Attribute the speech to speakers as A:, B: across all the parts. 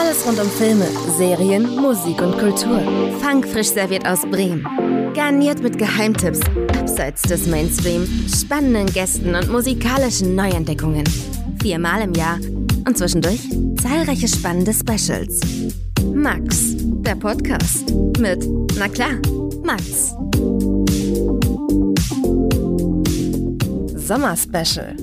A: Alles rund um Filme, Serien, Musik und Kultur. Funk frisch serviert aus Bremen. Garniert mit Geheimtipps, abseits des Mainstream, spannenden Gästen und musikalischen Neuentdeckungen. Viermal im Jahr und zwischendurch zahlreiche spannende Specials. Max, der Podcast mit, na klar, Max. Sommerspecial.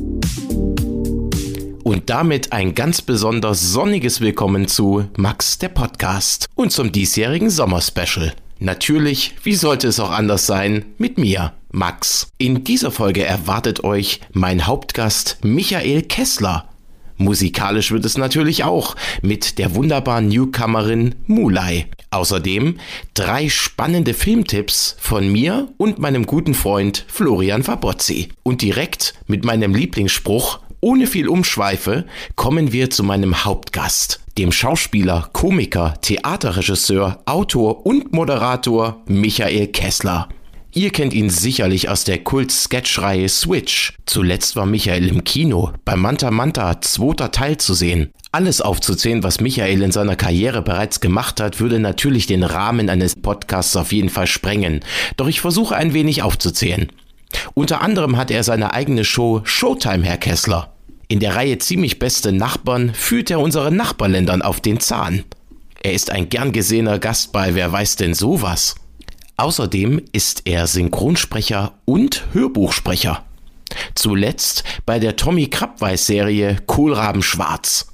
B: Und damit ein ganz besonders sonniges Willkommen zu Max der Podcast und zum diesjährigen Sommerspecial. Natürlich, wie sollte es auch anders sein, mit mir, Max. In dieser Folge erwartet euch mein Hauptgast Michael Kessler. Musikalisch wird es natürlich auch mit der wunderbaren Newcomerin Mulai. Außerdem drei spannende Filmtipps von mir und meinem guten Freund Florian Fabozzi. Und direkt mit meinem Lieblingsspruch ohne viel Umschweife kommen wir zu meinem Hauptgast, dem Schauspieler, Komiker, Theaterregisseur, Autor und Moderator Michael Kessler. Ihr kennt ihn sicherlich aus der Kult-Sketch-Reihe Switch. Zuletzt war Michael im Kino bei Manta Manta zweiter Teil zu sehen. Alles aufzuzählen, was Michael in seiner Karriere bereits gemacht hat, würde natürlich den Rahmen eines Podcasts auf jeden Fall sprengen. Doch ich versuche ein wenig aufzuzählen. Unter anderem hat er seine eigene Show Showtime, Herr Kessler. In der Reihe Ziemlich beste Nachbarn führt er unseren Nachbarländern auf den Zahn. Er ist ein gern gesehener Gast bei Wer weiß denn sowas. Außerdem ist er Synchronsprecher und Hörbuchsprecher. Zuletzt bei der Tommy Krabweis-Serie Kohlraben Schwarz.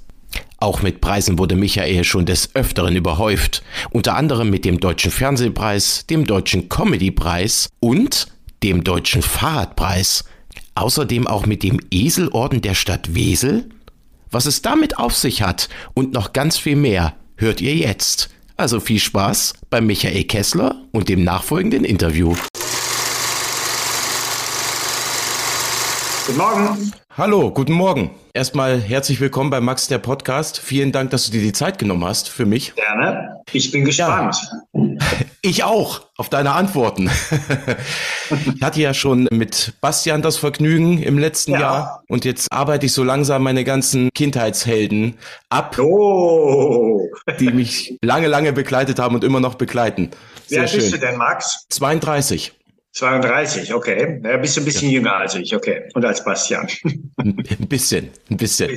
B: Auch mit Preisen wurde Michael schon des Öfteren überhäuft, unter anderem mit dem Deutschen Fernsehpreis, dem Deutschen Comedypreis und dem Deutschen Fahrradpreis, außerdem auch mit dem Eselorden der Stadt Wesel? Was es damit auf sich hat und noch ganz viel mehr, hört ihr jetzt. Also viel Spaß bei Michael Kessler und dem nachfolgenden Interview.
C: Guten Morgen.
B: Hallo, guten Morgen. Erstmal herzlich willkommen bei Max der Podcast. Vielen Dank, dass du dir die Zeit genommen hast für mich.
C: Gerne. Ich bin gespannt.
B: Ja. Ich auch auf deine Antworten. ich hatte ja schon mit Bastian das Vergnügen im letzten ja. Jahr und jetzt arbeite ich so langsam meine ganzen Kindheitshelden ab,
C: oh.
B: die mich lange, lange begleitet haben und immer noch begleiten.
C: Sehr Wie alt bist du denn, Max?
B: 32.
C: 32, okay. Ja, bist du ein bisschen ja. jünger als ich, okay. Und als Bastian.
B: Ein bisschen, ein bisschen. Ein bisschen.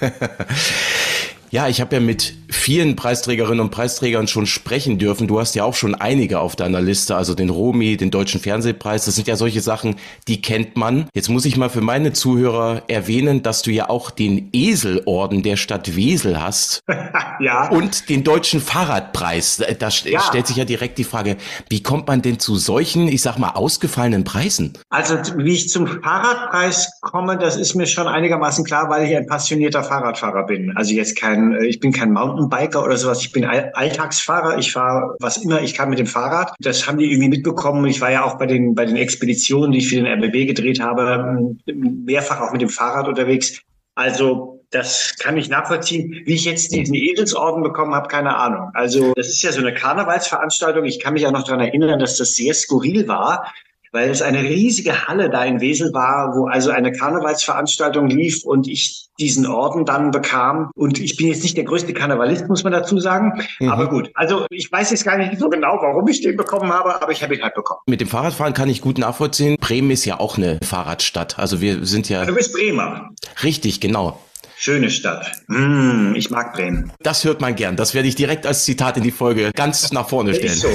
B: Ja, ich habe ja mit vielen Preisträgerinnen und Preisträgern schon sprechen dürfen. Du hast ja auch schon einige auf deiner Liste, also den Romi, den Deutschen Fernsehpreis. Das sind ja solche Sachen, die kennt man. Jetzt muss ich mal für meine Zuhörer erwähnen, dass du ja auch den Eselorden der Stadt Wesel hast.
C: ja.
B: Und den Deutschen Fahrradpreis. Da ja. stellt sich ja direkt die Frage, wie kommt man denn zu solchen, ich sag mal, ausgefallenen Preisen?
C: Also, wie ich zum Fahrradpreis komme, das ist mir schon einigermaßen klar, weil ich ein passionierter Fahrradfahrer bin. Also jetzt kein kein, äh, ich bin kein Mountainbiker oder sowas. Ich bin Alltagsfahrer. Ich fahre was immer ich kann mit dem Fahrrad. Das haben die irgendwie mitbekommen. Ich war ja auch bei den, bei den Expeditionen, die ich für den RBB gedreht habe, mehrfach auch mit dem Fahrrad unterwegs. Also das kann ich nachvollziehen. Wie ich jetzt diesen Edelsorden bekommen habe, keine Ahnung. Also das ist ja so eine Karnevalsveranstaltung. Ich kann mich auch noch daran erinnern, dass das sehr skurril war weil es eine riesige Halle da in Wesel war, wo also eine Karnevalsveranstaltung lief und ich diesen Orden dann bekam. Und ich bin jetzt nicht der größte Karnevalist, muss man dazu sagen. Mhm. Aber gut, also ich weiß jetzt gar nicht so genau, warum ich den bekommen habe, aber ich habe ihn halt bekommen.
B: Mit dem Fahrradfahren kann ich gut nachvollziehen. Bremen ist ja auch eine Fahrradstadt. Also wir sind ja.
C: Du bist Bremer.
B: Richtig, genau.
C: Schöne Stadt. Mm, ich mag Bremen.
B: Das hört man gern. Das werde ich direkt als Zitat in die Folge ganz nach vorne stellen. Ist so.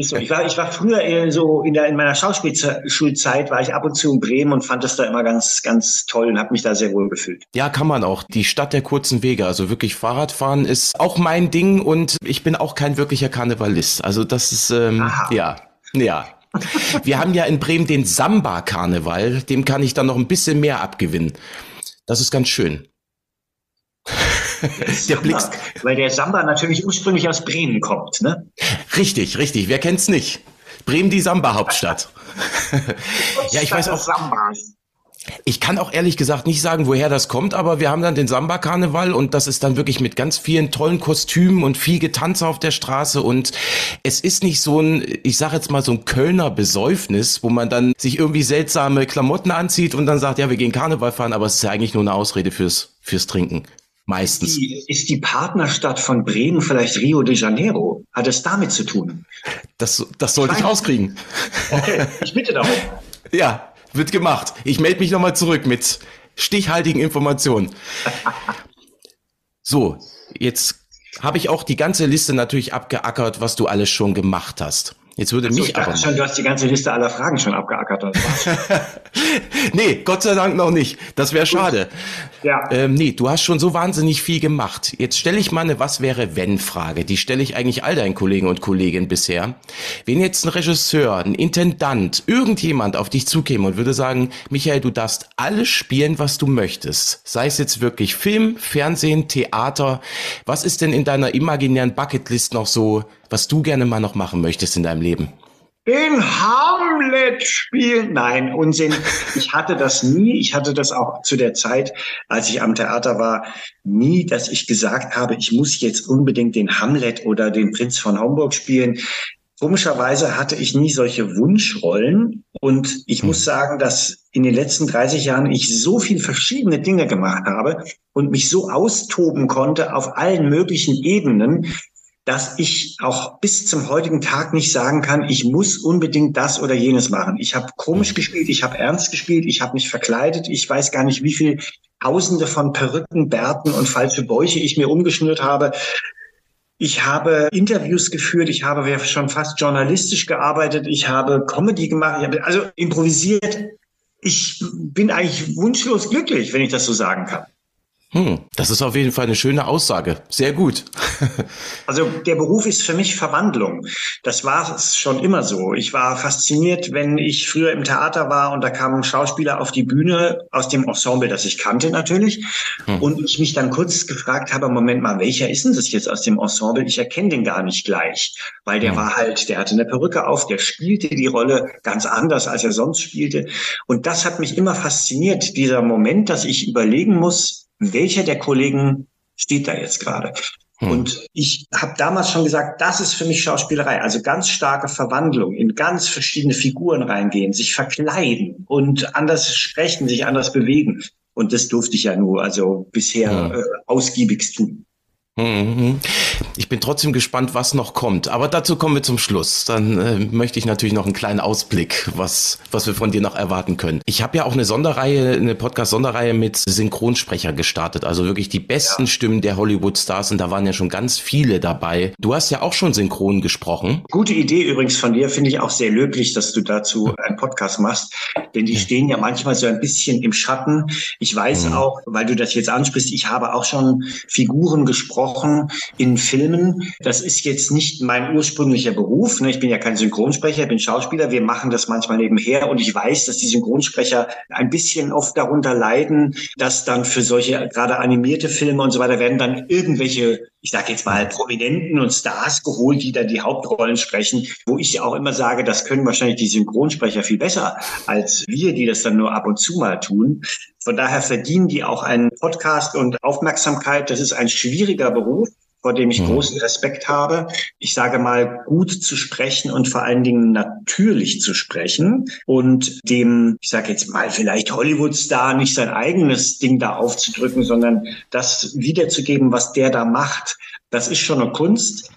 C: So. Ich war, ich war früher eher so in, der, in meiner Schauspielschulzeit war ich ab und zu in Bremen und fand das da immer ganz, ganz toll und habe mich da sehr wohl gefühlt.
B: Ja, kann man auch. Die Stadt der kurzen Wege. Also wirklich Fahrradfahren ist auch mein Ding und ich bin auch kein wirklicher Karnevalist. Also das ist, ähm, ja, ja. Wir haben ja in Bremen den Samba-Karneval. Dem kann ich dann noch ein bisschen mehr abgewinnen. Das ist ganz schön.
C: Der, Blick, weil der Samba natürlich ursprünglich aus Bremen kommt, ne?
B: Richtig, richtig. Wer kennt's nicht? Bremen die Samba-Hauptstadt. ja, ich weiß auch. Sambas. Ich kann auch ehrlich gesagt nicht sagen, woher das kommt, aber wir haben dann den Samba-Karneval und das ist dann wirklich mit ganz vielen tollen Kostümen und viel Getanze auf der Straße und es ist nicht so ein, ich sag jetzt mal so ein Kölner Besäufnis, wo man dann sich irgendwie seltsame Klamotten anzieht und dann sagt, ja, wir gehen Karneval fahren, aber es ist ja eigentlich nur eine Ausrede fürs, fürs Trinken. Meistens.
C: Die, ist die Partnerstadt von Bremen vielleicht Rio de Janeiro? Hat es damit zu tun?
B: Das, das sollte ich rauskriegen.
C: Okay, ich bitte darum.
B: ja, wird gemacht. Ich melde mich nochmal zurück mit stichhaltigen Informationen. So, jetzt habe ich auch die ganze Liste natürlich abgeackert, was du alles schon gemacht hast. Jetzt würde
C: so,
B: mich
C: ich dachte
B: aber.
C: schon, du hast die ganze Liste aller Fragen schon abgeackert. War's.
B: nee, Gott sei Dank noch nicht. Das wäre schade.
C: Ja.
B: Ähm, nee, du hast schon so wahnsinnig viel gemacht. Jetzt stelle ich mal eine Was wäre wenn Frage. Die stelle ich eigentlich all deinen Kollegen und Kolleginnen bisher. Wenn jetzt ein Regisseur, ein Intendant, irgendjemand auf dich zukäme und würde sagen, Michael, du darfst alles spielen, was du möchtest. Sei es jetzt wirklich Film, Fernsehen, Theater. Was ist denn in deiner imaginären Bucketlist noch so, was du gerne mal noch machen möchtest in deinem Leben?
C: Den Hamlet spielen. Nein, Unsinn. Ich hatte das nie. Ich hatte das auch zu der Zeit, als ich am Theater war, nie, dass ich gesagt habe, ich muss jetzt unbedingt den Hamlet oder den Prinz von Homburg spielen. Komischerweise hatte ich nie solche Wunschrollen und ich muss sagen, dass in den letzten 30 Jahren ich so viel verschiedene Dinge gemacht habe und mich so austoben konnte auf allen möglichen Ebenen, dass ich auch bis zum heutigen Tag nicht sagen kann, ich muss unbedingt das oder jenes machen. Ich habe komisch gespielt, ich habe ernst gespielt, ich habe mich verkleidet, ich weiß gar nicht, wie viel Tausende von Perücken, Bärten und falsche Bäuche ich mir umgeschnürt habe. Ich habe Interviews geführt, ich habe schon fast journalistisch gearbeitet, ich habe Comedy gemacht, ich habe also improvisiert. Ich bin eigentlich wunschlos glücklich, wenn ich das so sagen kann.
B: Hm, das ist auf jeden Fall eine schöne Aussage. Sehr gut.
C: also der Beruf ist für mich Verwandlung. Das war es schon immer so. Ich war fasziniert, wenn ich früher im Theater war und da kamen Schauspieler auf die Bühne aus dem Ensemble, das ich kannte natürlich. Hm. Und ich mich dann kurz gefragt habe, Moment mal, welcher ist denn das jetzt aus dem Ensemble? Ich erkenne den gar nicht gleich, weil der hm. war halt, der hatte eine Perücke auf, der spielte die Rolle ganz anders, als er sonst spielte. Und das hat mich immer fasziniert, dieser Moment, dass ich überlegen muss, welcher der Kollegen steht da jetzt gerade? Hm. Und ich habe damals schon gesagt, das ist für mich Schauspielerei. Also ganz starke Verwandlung, in ganz verschiedene Figuren reingehen, sich verkleiden und anders sprechen, sich anders bewegen. Und das durfte ich ja nur also bisher hm. äh, ausgiebigst tun.
B: Mhm. Ich bin trotzdem gespannt, was noch kommt. Aber dazu kommen wir zum Schluss. Dann äh, möchte ich natürlich noch einen kleinen Ausblick, was, was wir von dir noch erwarten können. Ich habe ja auch eine Sonderreihe, eine Podcast-Sonderreihe mit Synchronsprecher gestartet. Also wirklich die besten ja. Stimmen der Hollywood-Stars. Und da waren ja schon ganz viele dabei. Du hast ja auch schon synchron gesprochen.
C: Gute Idee übrigens von dir. Finde ich auch sehr löblich, dass du dazu einen Podcast machst. Denn die stehen ja manchmal so ein bisschen im Schatten. Ich weiß mhm. auch, weil du das jetzt ansprichst, ich habe auch schon Figuren gesprochen gesprochen in Filmen. Das ist jetzt nicht mein ursprünglicher Beruf. Ne? Ich bin ja kein Synchronsprecher, ich bin Schauspieler. Wir machen das manchmal nebenher und ich weiß, dass die Synchronsprecher ein bisschen oft darunter leiden, dass dann für solche gerade animierte Filme und so weiter werden dann irgendwelche ich sage jetzt mal, Prominenten und Stars geholt, die da die Hauptrollen sprechen, wo ich auch immer sage, das können wahrscheinlich die Synchronsprecher viel besser als wir, die das dann nur ab und zu mal tun. Von daher verdienen die auch einen Podcast und Aufmerksamkeit. Das ist ein schwieriger Beruf vor dem ich mhm. großen Respekt habe. Ich sage mal, gut zu sprechen und vor allen Dingen natürlich zu sprechen und dem, ich sage jetzt mal, vielleicht Hollywood-Star nicht sein eigenes Ding da aufzudrücken, sondern das wiederzugeben, was der da macht. Das ist schon eine Kunst.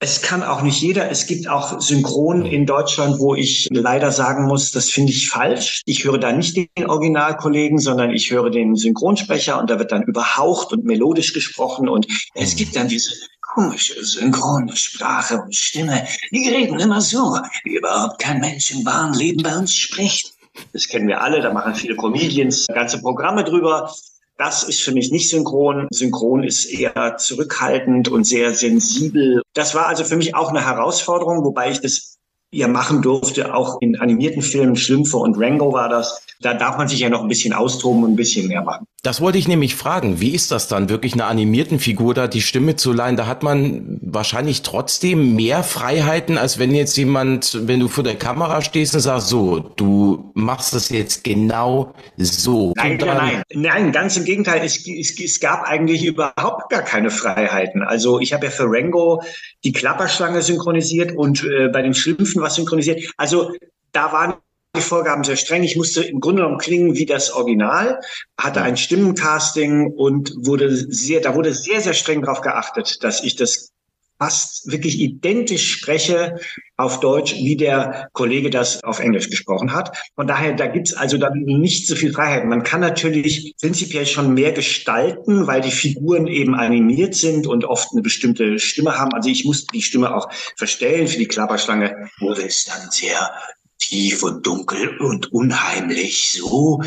C: Es kann auch nicht jeder. Es gibt auch Synchron in Deutschland, wo ich leider sagen muss, das finde ich falsch. Ich höre da nicht den Originalkollegen, sondern ich höre den Synchronsprecher und da wird dann überhaucht und melodisch gesprochen und es gibt dann diese komische synchrone Sprache und Stimme. Die reden immer so, wie überhaupt kein Mensch im wahren Leben bei uns spricht. Das kennen wir alle, da machen viele Comedians ganze Programme drüber. Das ist für mich nicht synchron. Synchron ist eher zurückhaltend und sehr sensibel. Das war also für mich auch eine Herausforderung, wobei ich das ja machen durfte, auch in animierten Filmen, Schlümpfe und Rango war das. Da darf man sich ja noch ein bisschen austoben und ein bisschen mehr machen.
B: Das wollte ich nämlich fragen. Wie ist das dann, wirklich einer animierten Figur da die Stimme zu leihen? Da hat man wahrscheinlich trotzdem mehr Freiheiten, als wenn jetzt jemand, wenn du vor der Kamera stehst und sagst, so, du machst das jetzt genau so.
C: Nein, nein, nein, ganz im Gegenteil. Es, es, es gab eigentlich überhaupt gar keine Freiheiten. Also ich habe ja für Rango die Klapperschlange synchronisiert und äh, bei den Schlümpfen was synchronisiert. Also da waren die Vorgaben sehr streng. Ich musste im Grunde genommen klingen wie das Original, hatte ein Stimmencasting und wurde sehr, da wurde sehr, sehr streng darauf geachtet, dass ich das fast wirklich identisch spreche auf Deutsch, wie der Kollege das auf Englisch gesprochen hat. Von daher, da gibt's also dann nicht so viel Freiheit. Man kann natürlich prinzipiell schon mehr gestalten, weil die Figuren eben animiert sind und oft eine bestimmte Stimme haben. Also ich musste die Stimme auch verstellen. Für die Klapperschlange wurde es dann sehr tief und dunkel und unheimlich so.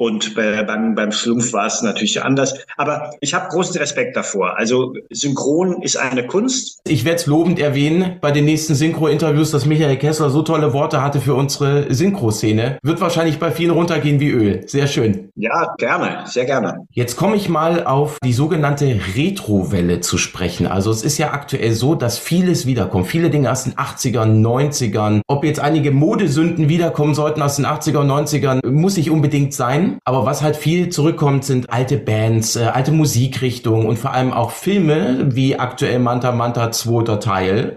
C: Und bei, beim, beim Schlumpf war es natürlich anders. Aber ich habe großen Respekt davor. Also Synchron ist eine Kunst.
B: Ich werde es lobend erwähnen bei den nächsten Synchro-Interviews, dass Michael Kessler so tolle Worte hatte für unsere Synchro-Szene. Wird wahrscheinlich bei vielen runtergehen wie Öl. Sehr schön.
C: Ja, gerne, sehr gerne.
B: Jetzt komme ich mal auf die sogenannte Retro-Welle zu sprechen. Also es ist ja aktuell so, dass vieles wiederkommt. Viele Dinge aus den 80ern, 90ern. Ob jetzt einige Modesünden wiederkommen sollten aus den 80er, 90ern, muss nicht unbedingt sein. Aber was halt viel zurückkommt, sind alte Bands, äh, alte Musikrichtungen und vor allem auch Filme, wie aktuell Manta Manta zweiter Teil.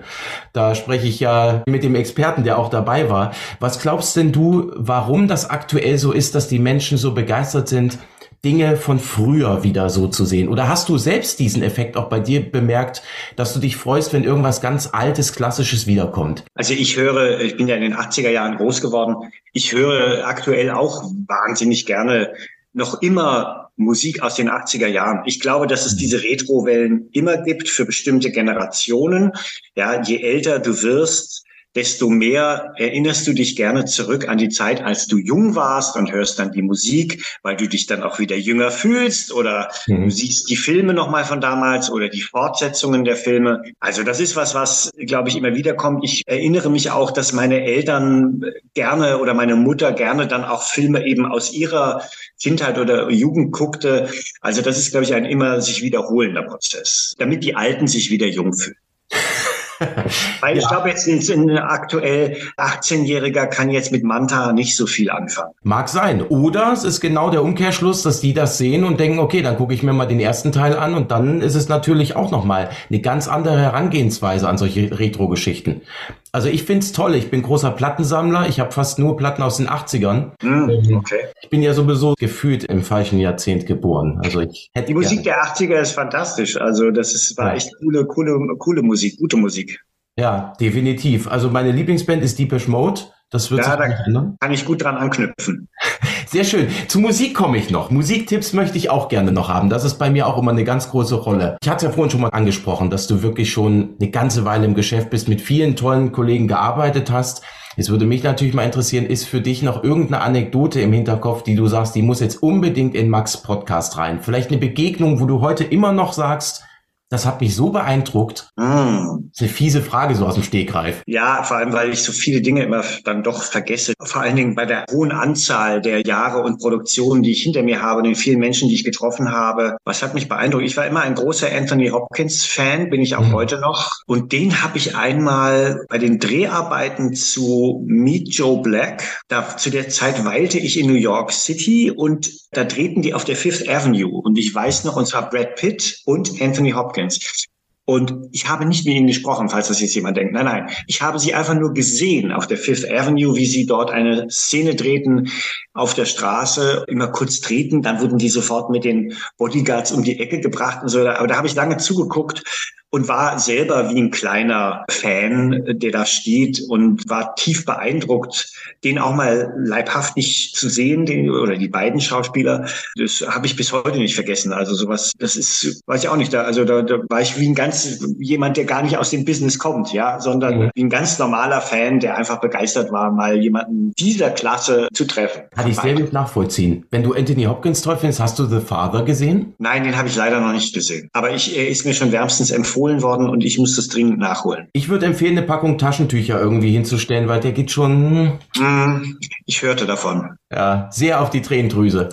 B: Da spreche ich ja mit dem Experten, der auch dabei war. Was glaubst denn du, warum das aktuell so ist, dass die Menschen so begeistert sind, Dinge von früher wieder so zu sehen? Oder hast du selbst diesen Effekt auch bei dir bemerkt, dass du dich freust, wenn irgendwas ganz Altes, Klassisches wiederkommt?
C: Also ich höre, ich bin ja in den 80er Jahren groß geworden, ich höre aktuell auch wahnsinnig gerne noch immer Musik aus den 80er Jahren. Ich glaube, dass es diese Retro-Wellen immer gibt für bestimmte Generationen. Ja, je älter du wirst, desto mehr erinnerst du dich gerne zurück an die Zeit, als du jung warst und hörst dann die Musik, weil du dich dann auch wieder jünger fühlst oder mhm. du siehst die Filme nochmal von damals oder die Fortsetzungen der Filme. Also das ist was, was, glaube ich, immer wieder kommt. Ich erinnere mich auch, dass meine Eltern gerne oder meine Mutter gerne dann auch Filme eben aus ihrer Kindheit oder Jugend guckte. Also das ist, glaube ich, ein immer sich wiederholender Prozess, damit die Alten sich wieder jung fühlen. Weil ich ja. glaube, jetzt ein aktuell 18-Jähriger kann jetzt mit Manta nicht so viel anfangen.
B: Mag sein. Oder es ist genau der Umkehrschluss, dass die das sehen und denken, okay, dann gucke ich mir mal den ersten Teil an und dann ist es natürlich auch nochmal eine ganz andere Herangehensweise an solche Retro-Geschichten. Also ich find's toll. Ich bin großer Plattensammler. Ich habe fast nur Platten aus den 80ern. Mm, okay. Ich bin ja sowieso gefühlt im falschen Jahrzehnt geboren. Also ich
C: hätte Die Musik der 80er ist fantastisch. Also das ist, war ja. echt coole, coole, coole Musik, gute Musik.
B: Ja, definitiv. Also meine Lieblingsband ist Deepish Mode. Das wird
C: ja, da kann ich gut dran anknüpfen.
B: Sehr schön. Zu Musik komme ich noch. Musiktipps möchte ich auch gerne noch haben. Das ist bei mir auch immer eine ganz große Rolle. Ich hatte ja vorhin schon mal angesprochen, dass du wirklich schon eine ganze Weile im Geschäft bist, mit vielen tollen Kollegen gearbeitet hast. Jetzt würde mich natürlich mal interessieren, ist für dich noch irgendeine Anekdote im Hinterkopf, die du sagst, die muss jetzt unbedingt in Max Podcast rein? Vielleicht eine Begegnung, wo du heute immer noch sagst, das hat mich so beeindruckt. Mm. Das ist eine fiese Frage so aus dem Stegreif.
C: Ja, vor allem, weil ich so viele Dinge immer dann doch vergesse. Vor allen Dingen bei der hohen Anzahl der Jahre und Produktionen, die ich hinter mir habe, den vielen Menschen, die ich getroffen habe. Was hat mich beeindruckt? Ich war immer ein großer Anthony Hopkins Fan, bin ich auch mm. heute noch. Und den habe ich einmal bei den Dreharbeiten zu Meet Joe Black. Da zu der Zeit weilte ich in New York City und da drehten die auf der Fifth Avenue. Und ich weiß noch, und zwar Brad Pitt und Anthony Hopkins. Champions. Und ich habe nicht mit ihnen gesprochen, falls das jetzt jemand denkt. Nein, nein. Ich habe sie einfach nur gesehen auf der Fifth Avenue, wie sie dort eine Szene drehten auf der Straße, immer kurz treten. Dann wurden die sofort mit den Bodyguards um die Ecke gebracht und so. Aber da habe ich lange zugeguckt und war selber wie ein kleiner Fan, der da steht und war tief beeindruckt, den auch mal leibhaftig zu sehen, den, oder die beiden Schauspieler. Das habe ich bis heute nicht vergessen. Also sowas, das ist, weiß ich auch nicht. Da, also da, da war ich wie ein ganz jemand, der gar nicht aus dem Business kommt, ja, sondern mhm. wie ein ganz normaler Fan, der einfach begeistert war, mal jemanden dieser Klasse zu treffen.
B: Kann ich sehr gut nachvollziehen. Wenn du Anthony Hopkins toll findest, hast du The Father gesehen?
C: Nein, den habe ich leider noch nicht gesehen. Aber ich, er ist mir schon wärmstens empfohlen empfohlen worden und ich muss das dringend nachholen.
B: Ich würde empfehlen, eine Packung Taschentücher irgendwie hinzustellen, weil der geht schon.
C: Hm, ich hörte davon.
B: Ja, sehr auf die Tränendrüse.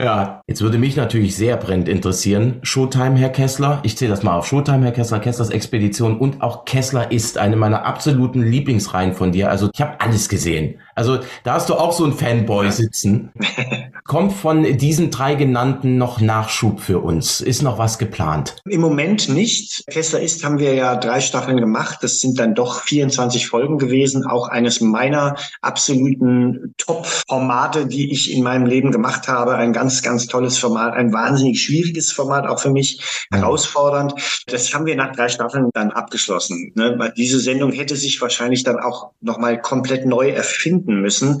B: Ja, jetzt würde mich natürlich sehr brennend interessieren. Showtime, Herr Kessler. Ich zähle das mal auf. Showtime, Herr Kessler, Kesslers Expedition und auch Kessler ist eine meiner absoluten Lieblingsreihen von dir. Also ich habe alles gesehen. Also da hast du auch so ein Fanboy sitzen. Kommt von diesen drei genannten noch Nachschub für uns? Ist noch was geplant?
C: Im Moment nicht. Kessler Kessler ist, haben wir ja drei Staffeln gemacht. Das sind dann doch 24 Folgen gewesen. Auch eines meiner absoluten Top-Formate, die ich in meinem Leben gemacht habe. Ein ganz, ganz tolles Format, ein wahnsinnig schwieriges Format, auch für mich herausfordernd. Das haben wir nach drei Staffeln dann abgeschlossen. Ne? Diese Sendung hätte sich wahrscheinlich dann auch nochmal komplett neu erfinden müssen,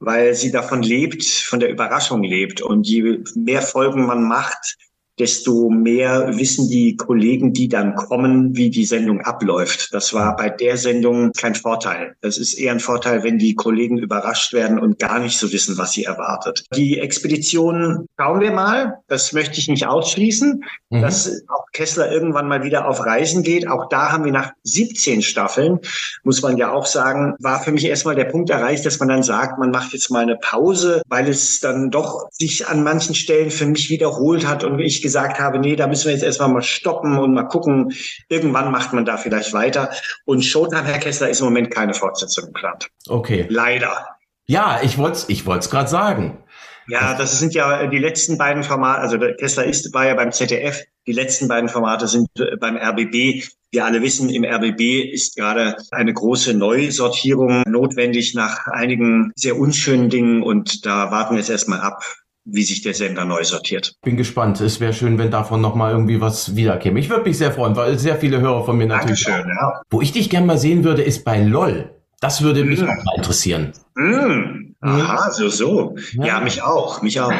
C: weil sie davon lebt, von der Überraschung lebt. Und je mehr Folgen man macht, desto mehr wissen die Kollegen, die dann kommen, wie die Sendung abläuft. Das war bei der Sendung kein Vorteil. Das ist eher ein Vorteil, wenn die Kollegen überrascht werden und gar nicht so wissen, was sie erwartet. Die Expedition schauen wir mal. Das möchte ich nicht ausschließen, mhm. dass auch Kessler irgendwann mal wieder auf Reisen geht. Auch da haben wir nach 17 Staffeln, muss man ja auch sagen, war für mich erstmal der Punkt erreicht, dass man dann sagt, man macht jetzt mal eine Pause, weil es dann doch sich an manchen Stellen für mich wiederholt hat und ich gesagt habe, nee, da müssen wir jetzt erstmal mal stoppen und mal gucken. Irgendwann macht man da vielleicht weiter. Und Showtime, Herr Kessler, ist im Moment keine Fortsetzung geplant.
B: Okay.
C: Leider.
B: Ja, ich wollte es ich gerade sagen.
C: Ja, das sind ja die letzten beiden Formate, also der Kessler ist, war ja beim ZDF, die letzten beiden Formate sind äh, beim RBB. Wir alle wissen, im RBB ist gerade eine große Neusortierung notwendig nach einigen sehr unschönen Dingen und da warten wir jetzt erstmal ab, wie sich der Sender neu sortiert.
B: Bin gespannt. Es wäre schön, wenn davon nochmal irgendwie was wiederkäme. Ich würde mich sehr freuen, weil sehr viele Hörer von mir natürlich.
C: Dankeschön, ja.
B: Wo ich dich gerne mal sehen würde, ist bei LOL. Das würde mich mm. auch mal interessieren.
C: Mm. Aha, so, so. Ja. ja, mich auch, mich auch.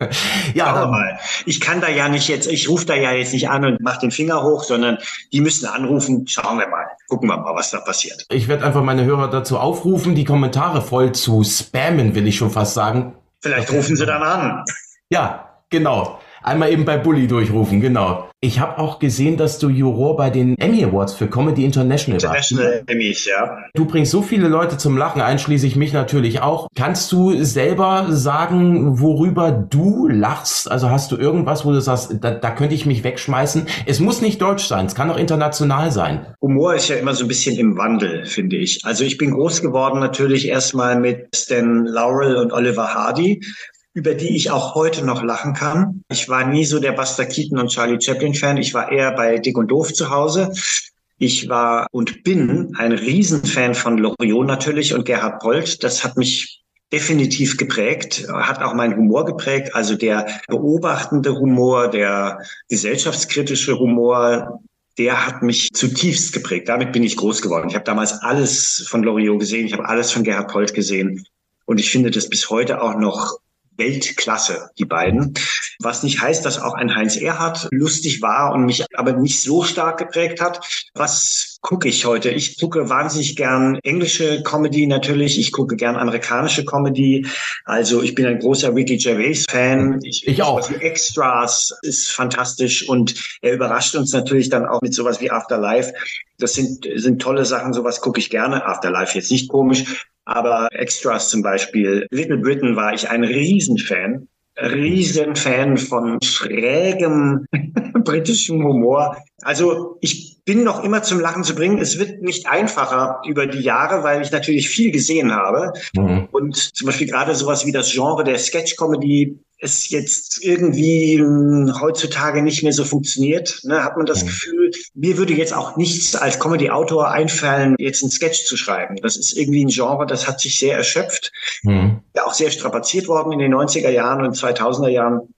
C: ja, aber mal. Ich kann da ja nicht jetzt, ich rufe da ja jetzt nicht an und mache den Finger hoch, sondern die müssen anrufen. Schauen wir mal. Gucken wir mal, was da passiert.
B: Ich werde einfach meine Hörer dazu aufrufen, die Kommentare voll zu spammen, will ich schon fast sagen.
C: Vielleicht rufen sie dann an.
B: Ja, genau. Einmal eben bei Bully durchrufen, genau. Ich habe auch gesehen, dass du Juror bei den Emmy Awards für Comedy International,
C: International warst. Emmys, ja.
B: Du bringst so viele Leute zum Lachen, einschließlich mich natürlich auch. Kannst du selber sagen, worüber du lachst? Also hast du irgendwas, wo du sagst, da, da könnte ich mich wegschmeißen? Es muss nicht deutsch sein, es kann auch international sein.
C: Humor ist ja immer so ein bisschen im Wandel, finde ich. Also ich bin groß geworden natürlich erstmal mit Stan Laurel und Oliver Hardy über die ich auch heute noch lachen kann. Ich war nie so der Buster Keaton und Charlie Chaplin Fan. Ich war eher bei Dick und Doof zu Hause. Ich war und bin ein Riesenfan von Loriot natürlich und Gerhard Polt. Das hat mich definitiv geprägt, hat auch meinen Humor geprägt. Also der beobachtende Humor, der gesellschaftskritische Humor, der hat mich zutiefst geprägt. Damit bin ich groß geworden. Ich habe damals alles von Loriot gesehen, ich habe alles von Gerhard Polt gesehen. Und ich finde das bis heute auch noch Weltklasse, die beiden. Was nicht heißt, dass auch ein Heinz Erhardt lustig war und mich aber nicht so stark geprägt hat. Was gucke ich heute? Ich gucke wahnsinnig gern englische Comedy natürlich. Ich gucke gern amerikanische Comedy. Also ich bin ein großer Ricky Gervais Fan.
B: Ich, ich auch.
C: Die Extras ist fantastisch und er überrascht uns natürlich dann auch mit sowas wie Afterlife. Das sind, sind tolle Sachen. Sowas gucke ich gerne. Afterlife jetzt nicht komisch. Aber Extras zum Beispiel, Little Britain war ich ein Riesenfan. Riesenfan von schrägem britischem Humor. Also ich bin noch immer zum Lachen zu bringen. Es wird nicht einfacher über die Jahre, weil ich natürlich viel gesehen habe. Mhm. Und zum Beispiel gerade sowas wie das Genre der Sketch-Comedy es jetzt irgendwie hm, heutzutage nicht mehr so funktioniert, ne, hat man das mhm. Gefühl, mir würde jetzt auch nichts als Comedy-Autor einfallen, jetzt einen Sketch zu schreiben. Das ist irgendwie ein Genre, das hat sich sehr erschöpft, mhm. ja auch sehr strapaziert worden in den 90er Jahren und 2000er Jahren.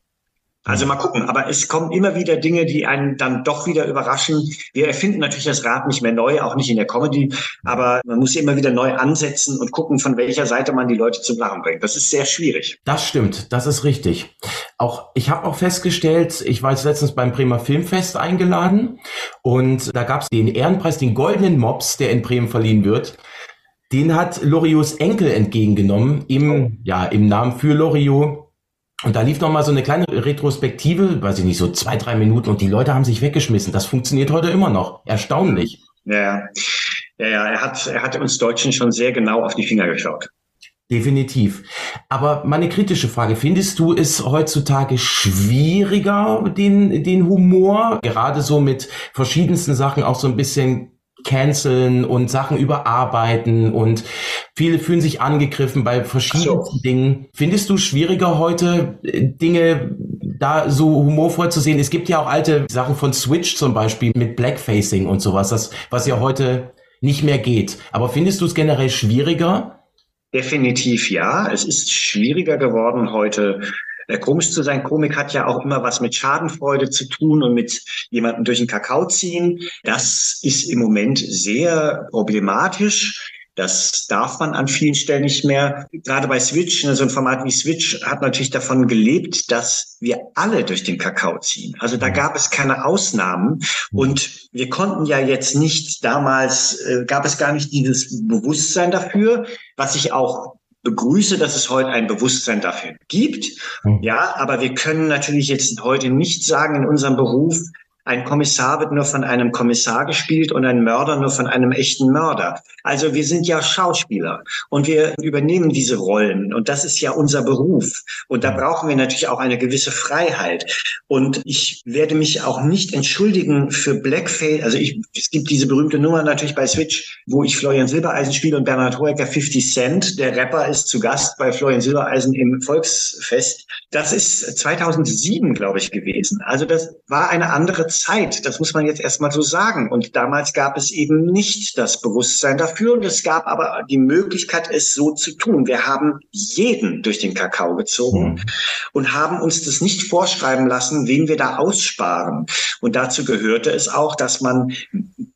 C: Also mal gucken, aber es kommen immer wieder Dinge, die einen dann doch wieder überraschen. Wir erfinden natürlich das Rad nicht mehr neu, auch nicht in der Comedy, aber man muss immer wieder neu ansetzen und gucken, von welcher Seite man die Leute zum Lachen bringt. Das ist sehr schwierig.
B: Das stimmt, das ist richtig. Auch ich habe auch festgestellt, ich war jetzt letztens beim Bremer Filmfest eingeladen und da gab es den Ehrenpreis, den Goldenen Mops, der in Bremen verliehen wird. Den hat Loriots Enkel entgegengenommen im, oh. ja, im Namen für Loriot und da lief noch mal so eine kleine Retrospektive, weiß ich nicht, so zwei, drei Minuten und die Leute haben sich weggeschmissen. Das funktioniert heute immer noch. Erstaunlich.
C: Ja, ja, ja, er hat, er hat uns Deutschen schon sehr genau auf die Finger geschaut.
B: Definitiv. Aber meine kritische Frage, findest du es heutzutage schwieriger, den, den Humor, gerade so mit verschiedensten Sachen auch so ein bisschen canceln und Sachen überarbeiten und viele fühlen sich angegriffen bei verschiedenen so. Dingen. Findest du schwieriger heute äh, Dinge da so humorvoll zu sehen. Es gibt ja auch alte Sachen von Switch zum Beispiel mit Blackfacing und sowas, das, was ja heute nicht mehr geht. Aber findest du es generell schwieriger?
C: Definitiv ja. Es ist schwieriger geworden heute komisch zu sein. Komik hat ja auch immer was mit Schadenfreude zu tun und mit jemandem durch den Kakao ziehen. Das ist im Moment sehr problematisch. Das darf man an vielen Stellen nicht mehr. Gerade bei Switch, ne, so ein Format wie Switch hat natürlich davon gelebt, dass wir alle durch den Kakao ziehen. Also da gab es keine Ausnahmen. Und wir konnten ja jetzt nicht damals, äh, gab es gar nicht dieses Bewusstsein dafür, was ich auch begrüße, dass es heute ein Bewusstsein dafür gibt. Hm. Ja, aber wir können natürlich jetzt heute nicht sagen in unserem Beruf, ein Kommissar wird nur von einem Kommissar gespielt und ein Mörder nur von einem echten Mörder. Also wir sind ja Schauspieler und wir übernehmen diese Rollen und das ist ja unser Beruf. Und da brauchen wir natürlich auch eine gewisse Freiheit. Und ich werde mich auch nicht entschuldigen für Blackface. Also ich, es gibt diese berühmte Nummer natürlich bei Switch, wo ich Florian Silbereisen spiele und Bernhard Hoeker 50 Cent. Der Rapper ist zu Gast bei Florian Silbereisen im Volksfest. Das ist 2007, glaube ich, gewesen. Also das war eine andere Zeit. Zeit. Das muss man jetzt erstmal so sagen. Und damals gab es eben nicht das Bewusstsein dafür und es gab aber die Möglichkeit, es so zu tun. Wir haben jeden durch den Kakao gezogen mhm. und haben uns das nicht vorschreiben lassen, wen wir da aussparen. Und dazu gehörte es auch, dass man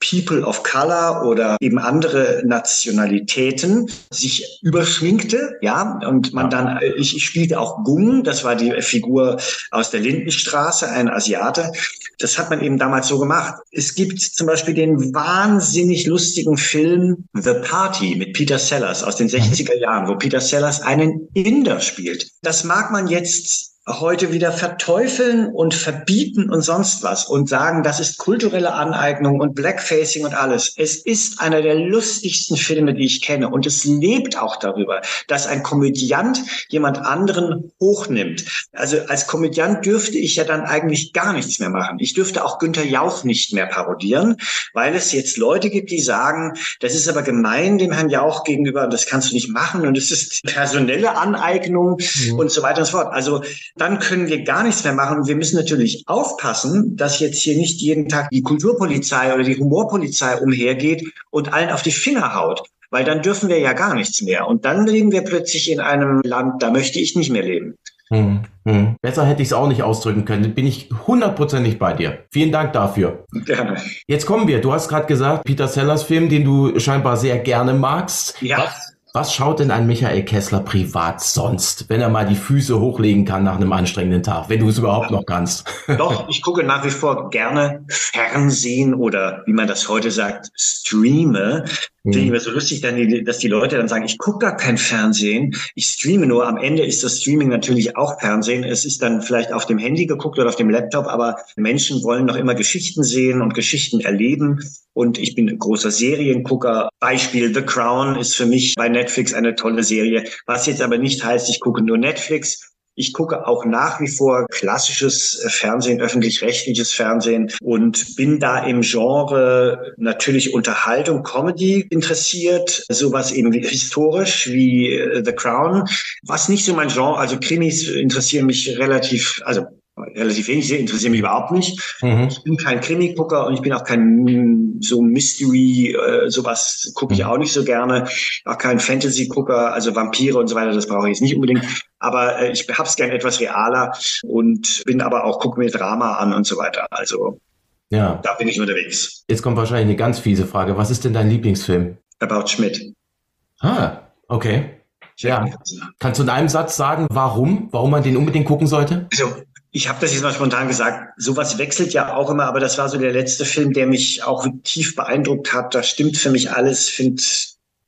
C: People of Color oder eben andere Nationalitäten sich überschminkte, ja, und man dann, ich, ich spielte auch Gung, das war die Figur aus der Lindenstraße, ein Asiate. Das hat man eben damals so gemacht. Es gibt zum Beispiel den wahnsinnig lustigen Film The Party mit Peter Sellers aus den 60er Jahren, wo Peter Sellers einen Inder spielt. Das mag man jetzt heute wieder verteufeln und verbieten und sonst was und sagen, das ist kulturelle Aneignung und Blackfacing und alles. Es ist einer der lustigsten Filme, die ich kenne und es lebt auch darüber, dass ein Komödiant jemand anderen hochnimmt. Also als Komödiant dürfte ich ja dann eigentlich gar nichts mehr machen. Ich dürfte auch Günther Jauch nicht mehr parodieren, weil es jetzt Leute gibt, die sagen, das ist aber gemein dem Herrn Jauch gegenüber, das kannst du nicht machen und es ist personelle Aneignung mhm. und so weiter und so fort. Also dann können wir gar nichts mehr machen. Und wir müssen natürlich aufpassen, dass jetzt hier nicht jeden Tag die Kulturpolizei oder die Humorpolizei umhergeht und allen auf die Finger haut. Weil dann dürfen wir ja gar nichts mehr. Und dann leben wir plötzlich in einem Land, da möchte ich nicht mehr leben.
B: Hm, hm. Besser hätte ich es auch nicht ausdrücken können. Bin ich hundertprozentig bei dir. Vielen Dank dafür. Gerne. Jetzt kommen wir. Du hast gerade gesagt, Peter Sellers Film, den du scheinbar sehr gerne magst. Ja. Was was schaut denn ein Michael Kessler privat sonst, wenn er mal die Füße hochlegen kann nach einem anstrengenden Tag, wenn du es überhaupt noch kannst?
C: Doch, ich gucke nach wie vor gerne Fernsehen oder wie man das heute sagt, streame. Finde ich mhm. immer so lustig, dass die Leute dann sagen, ich gucke gar kein Fernsehen, ich streame nur. Am Ende ist das Streaming natürlich auch Fernsehen. Es ist dann vielleicht auf dem Handy geguckt oder auf dem Laptop, aber Menschen wollen noch immer Geschichten sehen und Geschichten erleben. Und ich bin ein großer Seriengucker. Beispiel The Crown ist für mich bei Netflix eine tolle Serie, was jetzt aber nicht heißt, ich gucke nur Netflix. Ich gucke auch nach wie vor klassisches äh, Fernsehen, öffentlich-rechtliches Fernsehen und bin da im Genre natürlich Unterhaltung, Comedy interessiert, sowas eben historisch wie äh, The Crown, was nicht so mein Genre, also Krimis interessieren mich relativ, also relativ wenig, sie interessieren mich überhaupt nicht. Mhm. Ich bin kein Krimi-Gucker und ich bin auch kein so Mystery, äh, sowas gucke ich mhm. auch nicht so gerne. Auch kein Fantasy-Gucker, also Vampire und so weiter, das brauche ich jetzt nicht unbedingt. Aber äh, ich hab's gern etwas realer und bin aber auch, gucke mir Drama an und so weiter. Also ja. da bin ich unterwegs.
B: Jetzt kommt wahrscheinlich eine ganz fiese Frage. Was ist denn dein Lieblingsfilm?
C: About Schmidt.
B: Ah, okay. Ja. Kannst du in einem Satz sagen, warum? Warum man den unbedingt gucken sollte?
C: Also, ich habe das jetzt mal spontan gesagt. Sowas wechselt ja auch immer, aber das war so der letzte Film, der mich auch tief beeindruckt hat. Da stimmt für mich alles. Finde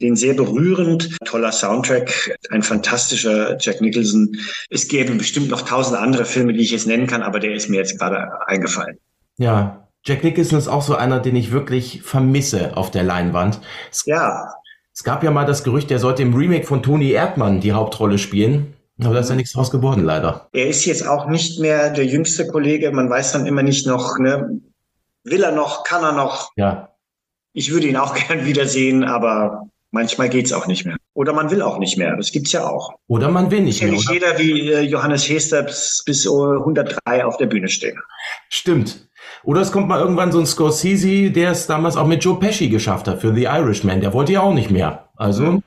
C: den sehr berührend. Toller Soundtrack, ein fantastischer Jack Nicholson. Es gäbe bestimmt noch tausend andere Filme, die ich jetzt nennen kann, aber der ist mir jetzt gerade eingefallen.
B: Ja, Jack Nicholson ist auch so einer, den ich wirklich vermisse auf der Leinwand. Es, ja. Es gab ja mal das Gerücht, er sollte im Remake von Toni Erdmann die Hauptrolle spielen. Aber da ist ja nichts draus geworden, leider.
C: Er ist jetzt auch nicht mehr der jüngste Kollege. Man weiß dann immer nicht noch, ne, will er noch, kann er noch? Ja. Ich würde ihn auch gern wiedersehen, aber Manchmal geht's auch nicht mehr. Oder man will auch nicht mehr. Das gibt's ja auch.
B: Oder man will nicht mehr.
C: nicht jeder wie äh, Johannes Hester bis, bis 103 auf der Bühne stehen.
B: Stimmt. Oder es kommt mal irgendwann so ein Scorsese, der es damals auch mit Joe Pesci geschafft hat für The Irishman. Der wollte ja auch nicht mehr. Also,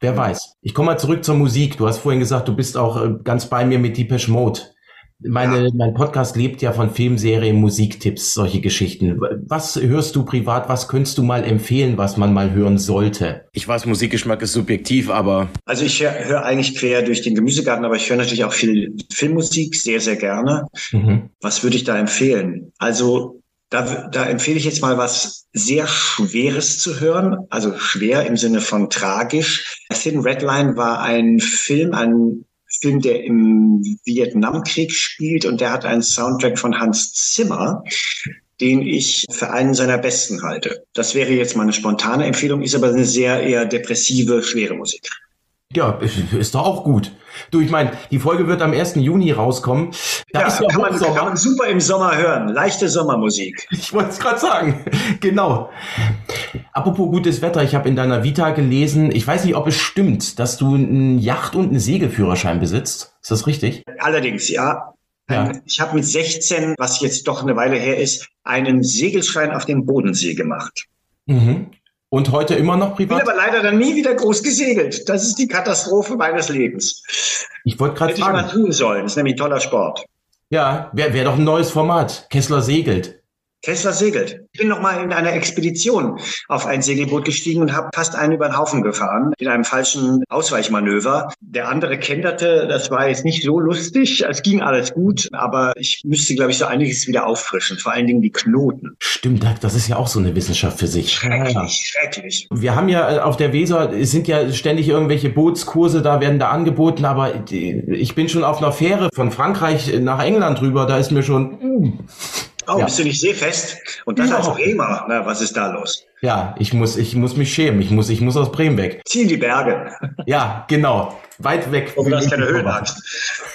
B: wer weiß. Ich komme mal zurück zur Musik. Du hast vorhin gesagt, du bist auch äh, ganz bei mir mit Depeche Mode. Meine, Mein Podcast lebt ja von Filmserien, Musiktipps, solche Geschichten. Was hörst du privat? Was könntest du mal empfehlen, was man mal hören sollte? Ich weiß, Musikgeschmack ist subjektiv, aber
C: Also ich höre hör eigentlich quer durch den Gemüsegarten, aber ich höre natürlich auch viel Filmmusik, sehr, sehr gerne.
B: mhm.
C: Was würde ich da empfehlen? Also da, da empfehle ich jetzt mal was sehr Schweres zu hören, also schwer im Sinne von tragisch. Thin Red Line war ein Film, ein Film, der im Vietnamkrieg spielt und der hat einen Soundtrack von Hans Zimmer, den ich für einen seiner besten halte. Das wäre jetzt mal eine spontane Empfehlung, ist aber eine sehr eher depressive, schwere Musik.
B: Ja, ist- doch auch gut. Du, ich meine, die Folge wird am 1. Juni rauskommen. Da
C: Ja,
B: ist ja
C: kann, man, kann man super im Sommer hören. Leichte Sommermusik.
B: Ich wollte es gerade sagen. Genau. Apropos gutes Wetter, ich habe in deiner Vita gelesen, ich weiß nicht, ob es stimmt, dass du einen Yacht- und einen Segelführerschein besitzt. Ist das richtig?
C: Allerdings, ja.
B: Ja.
C: Ich habe mit 16, was jetzt doch eine Weile her ist, einen Segelschein auf dem Bodensee gemacht.
B: Mhm. Und heute immer noch
C: Bin
B: privat?
C: aber leider dann nie wieder groß gesegelt. Das ist die Katastrophe meines Lebens.
B: Ich wollte gerade
C: Hätte ich mal tun sollen. Das ist nämlich ein toller Sport.
B: Ja, wäre wär doch ein neues Format. Kessler segelt.
C: Tesla segelt. Ich bin noch mal in einer Expedition auf ein Segelboot gestiegen und habe fast einen über den Haufen gefahren in einem falschen Ausweichmanöver. Der andere kenderte, das war jetzt nicht so lustig. Es ging alles gut, aber ich müsste, glaube ich, so einiges wieder auffrischen. Vor allen Dingen die Knoten.
B: Stimmt, das ist ja auch so eine Wissenschaft für sich.
C: Schrecklich, schrecklich.
B: Wir haben ja äh, auf der Weser, es sind ja ständig irgendwelche Bootskurse, da werden da angeboten, aber ich bin schon auf einer Fähre von Frankreich nach England rüber, da ist mir schon, uh,
C: Oh,
B: Ja.
C: bist du nicht seefest? Und das als
B: Überhaupt
C: Bremer. Na, was ist da los?
B: ja, ich muss, ich muss mich schämen, ich muss, ich muss aus Bremen weg.
C: Zieh die Berge.
B: Ja, genau. Weit weg.
C: Oh, du hast keine Höhenangst.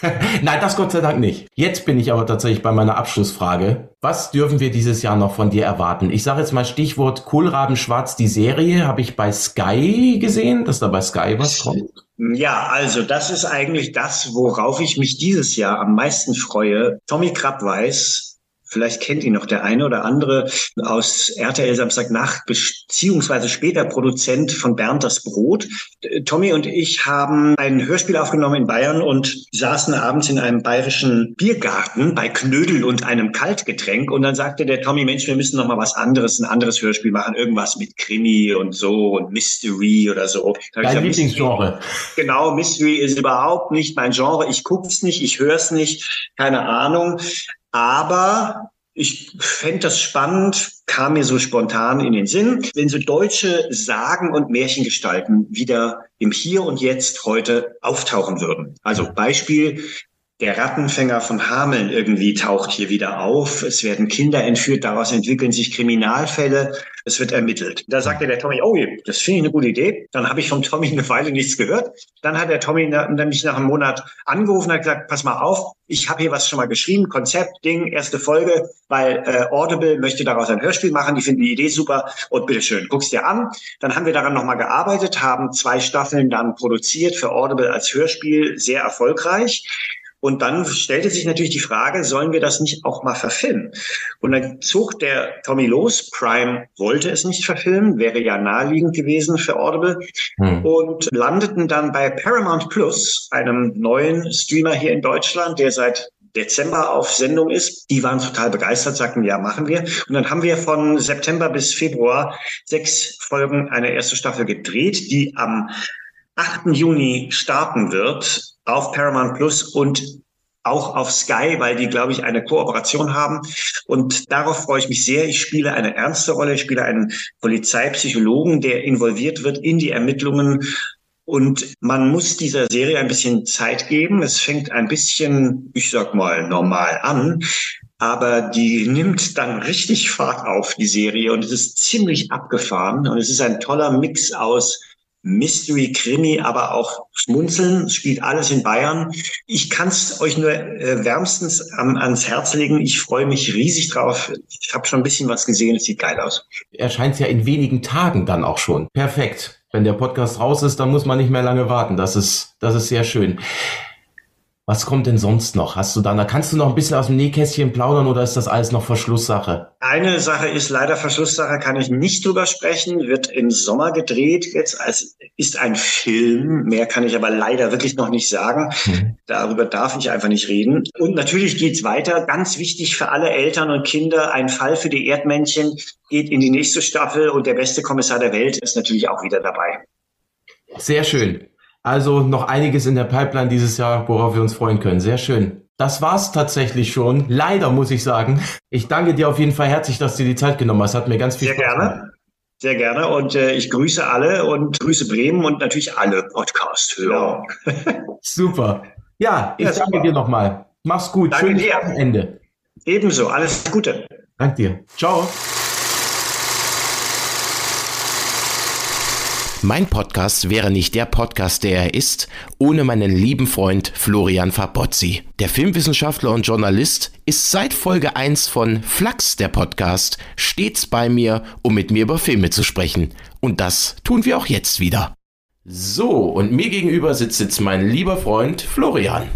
B: Nein, das Gott sei Dank nicht. Jetzt bin ich aber tatsächlich bei meiner Abschlussfrage. Was dürfen wir dieses Jahr noch von dir erwarten? Ich sage jetzt mal Stichwort Kohlraben Schwarz, die Serie habe ich bei Sky gesehen, dass da bei Sky was kommt.
C: Ja, also das ist eigentlich das, worauf ich mich dieses Jahr am meisten freue. Tommy Krabweis, vielleicht kennt ihn noch der eine oder andere aus RTL Samstagnacht, beziehungsweise später Produzent von Bernd das Brot. Äh, Tommy und ich haben ein Hörspiel aufgenommen in Bayern und saßen abends in einem bayerischen Biergarten bei Knödel und einem Kaltgetränk. Und dann sagte der Tommy, Mensch, wir müssen noch mal was anderes, ein anderes Hörspiel machen, irgendwas mit Krimi und so und Mystery oder so.
B: Dein Lieblingsgenre.
C: Genau, Mystery ist überhaupt nicht mein Genre. Ich guck's nicht, ich hör's nicht, keine Ahnung. Aber ich fände das spannend, kam mir so spontan in den Sinn, wenn so deutsche Sagen und Märchengestalten wieder im Hier und Jetzt heute auftauchen würden. Also Beispiel, der Rattenfänger von Hameln irgendwie taucht hier wieder auf. Es werden Kinder entführt, daraus entwickeln sich Kriminalfälle, es wird ermittelt. Da sagte der Tommy, oh, das finde ich eine gute Idee. Dann habe ich vom Tommy eine Weile nichts gehört. Dann hat der Tommy mich nach einem Monat angerufen und hat gesagt, pass mal auf, ich habe hier was schon mal geschrieben, Konzept, Ding, erste Folge, weil äh, Audible möchte daraus ein Hörspiel machen, die finden die Idee super und bitteschön, guck's dir an. Dann haben wir daran nochmal gearbeitet, haben zwei Staffeln dann produziert für Audible als Hörspiel, sehr erfolgreich. Und dann stellte sich natürlich die Frage, sollen wir das nicht auch mal verfilmen? Und dann zog der Tommy los. Prime wollte es nicht verfilmen, wäre ja naheliegend gewesen für Audible.
B: Hm.
C: Und landeten dann bei Paramount Plus, einem neuen Streamer hier in Deutschland, der seit Dezember auf Sendung ist. Die waren total begeistert, sagten, ja, machen wir. Und dann haben wir von September bis Februar sechs Folgen eine erste Staffel gedreht, die am 8. Juni starten wird auf Paramount Plus und auch auf Sky, weil die, glaube ich, eine Kooperation haben. Und darauf freue ich mich sehr. Ich spiele eine ernste Rolle. Ich spiele einen Polizeipsychologen, der involviert wird in die Ermittlungen. Und man muss dieser Serie ein bisschen Zeit geben. Es fängt ein bisschen, ich sag mal, normal an. Aber die nimmt dann richtig Fahrt auf, die Serie. Und es ist ziemlich abgefahren. Und es ist ein toller Mix aus Mystery, Krimi, aber auch Schmunzeln, spielt alles in Bayern. Ich kann es euch nur äh, wärmstens am, ans Herz legen. Ich freue mich riesig drauf. Ich habe schon ein bisschen was gesehen, es sieht geil aus.
B: Erscheint ja in wenigen Tagen dann auch schon. Perfekt. Wenn der Podcast raus ist, dann muss man nicht mehr lange warten. Das ist, das ist sehr schön. Was kommt denn sonst noch? Hast du da, kannst du noch ein bisschen aus dem Nähkästchen plaudern oder ist das alles noch Verschlusssache?
C: Eine Sache ist leider Verschlusssache, kann ich nicht drüber sprechen, wird im Sommer gedreht jetzt, als ist ein Film, mehr kann ich aber leider wirklich noch nicht sagen. Mhm. Darüber darf ich einfach nicht reden. Und natürlich geht's weiter, ganz wichtig für alle Eltern und Kinder, ein Fall für die Erdmännchen geht in die nächste Staffel und der beste Kommissar der Welt ist natürlich auch wieder dabei.
B: Sehr schön. Also noch einiges in der Pipeline dieses Jahr, worauf wir uns freuen können. Sehr schön. Das war's tatsächlich schon. Leider muss ich sagen. Ich danke dir auf jeden Fall herzlich, dass du dir die Zeit genommen hast. Hat mir ganz viel
C: Sehr Spaß gerne. Gemacht. Sehr gerne. Und äh, ich grüße alle und grüße Bremen und natürlich alle Podcast-Hörer.
B: Super. Ja, ich ja, danke super. dir nochmal. Mach's gut.
C: Danke Schönes
B: dir. Wochenende.
C: Ebenso. Alles Gute.
B: Danke dir. Ciao. Mein Podcast wäre nicht der Podcast, der er ist, ohne meinen lieben Freund Florian Fabozzi. Der Filmwissenschaftler und Journalist ist seit Folge 1 von Flux, der Podcast, stets bei mir, um mit mir über Filme zu sprechen. Und das tun wir auch jetzt wieder. So, und mir gegenüber sitzt jetzt mein lieber Freund Florian.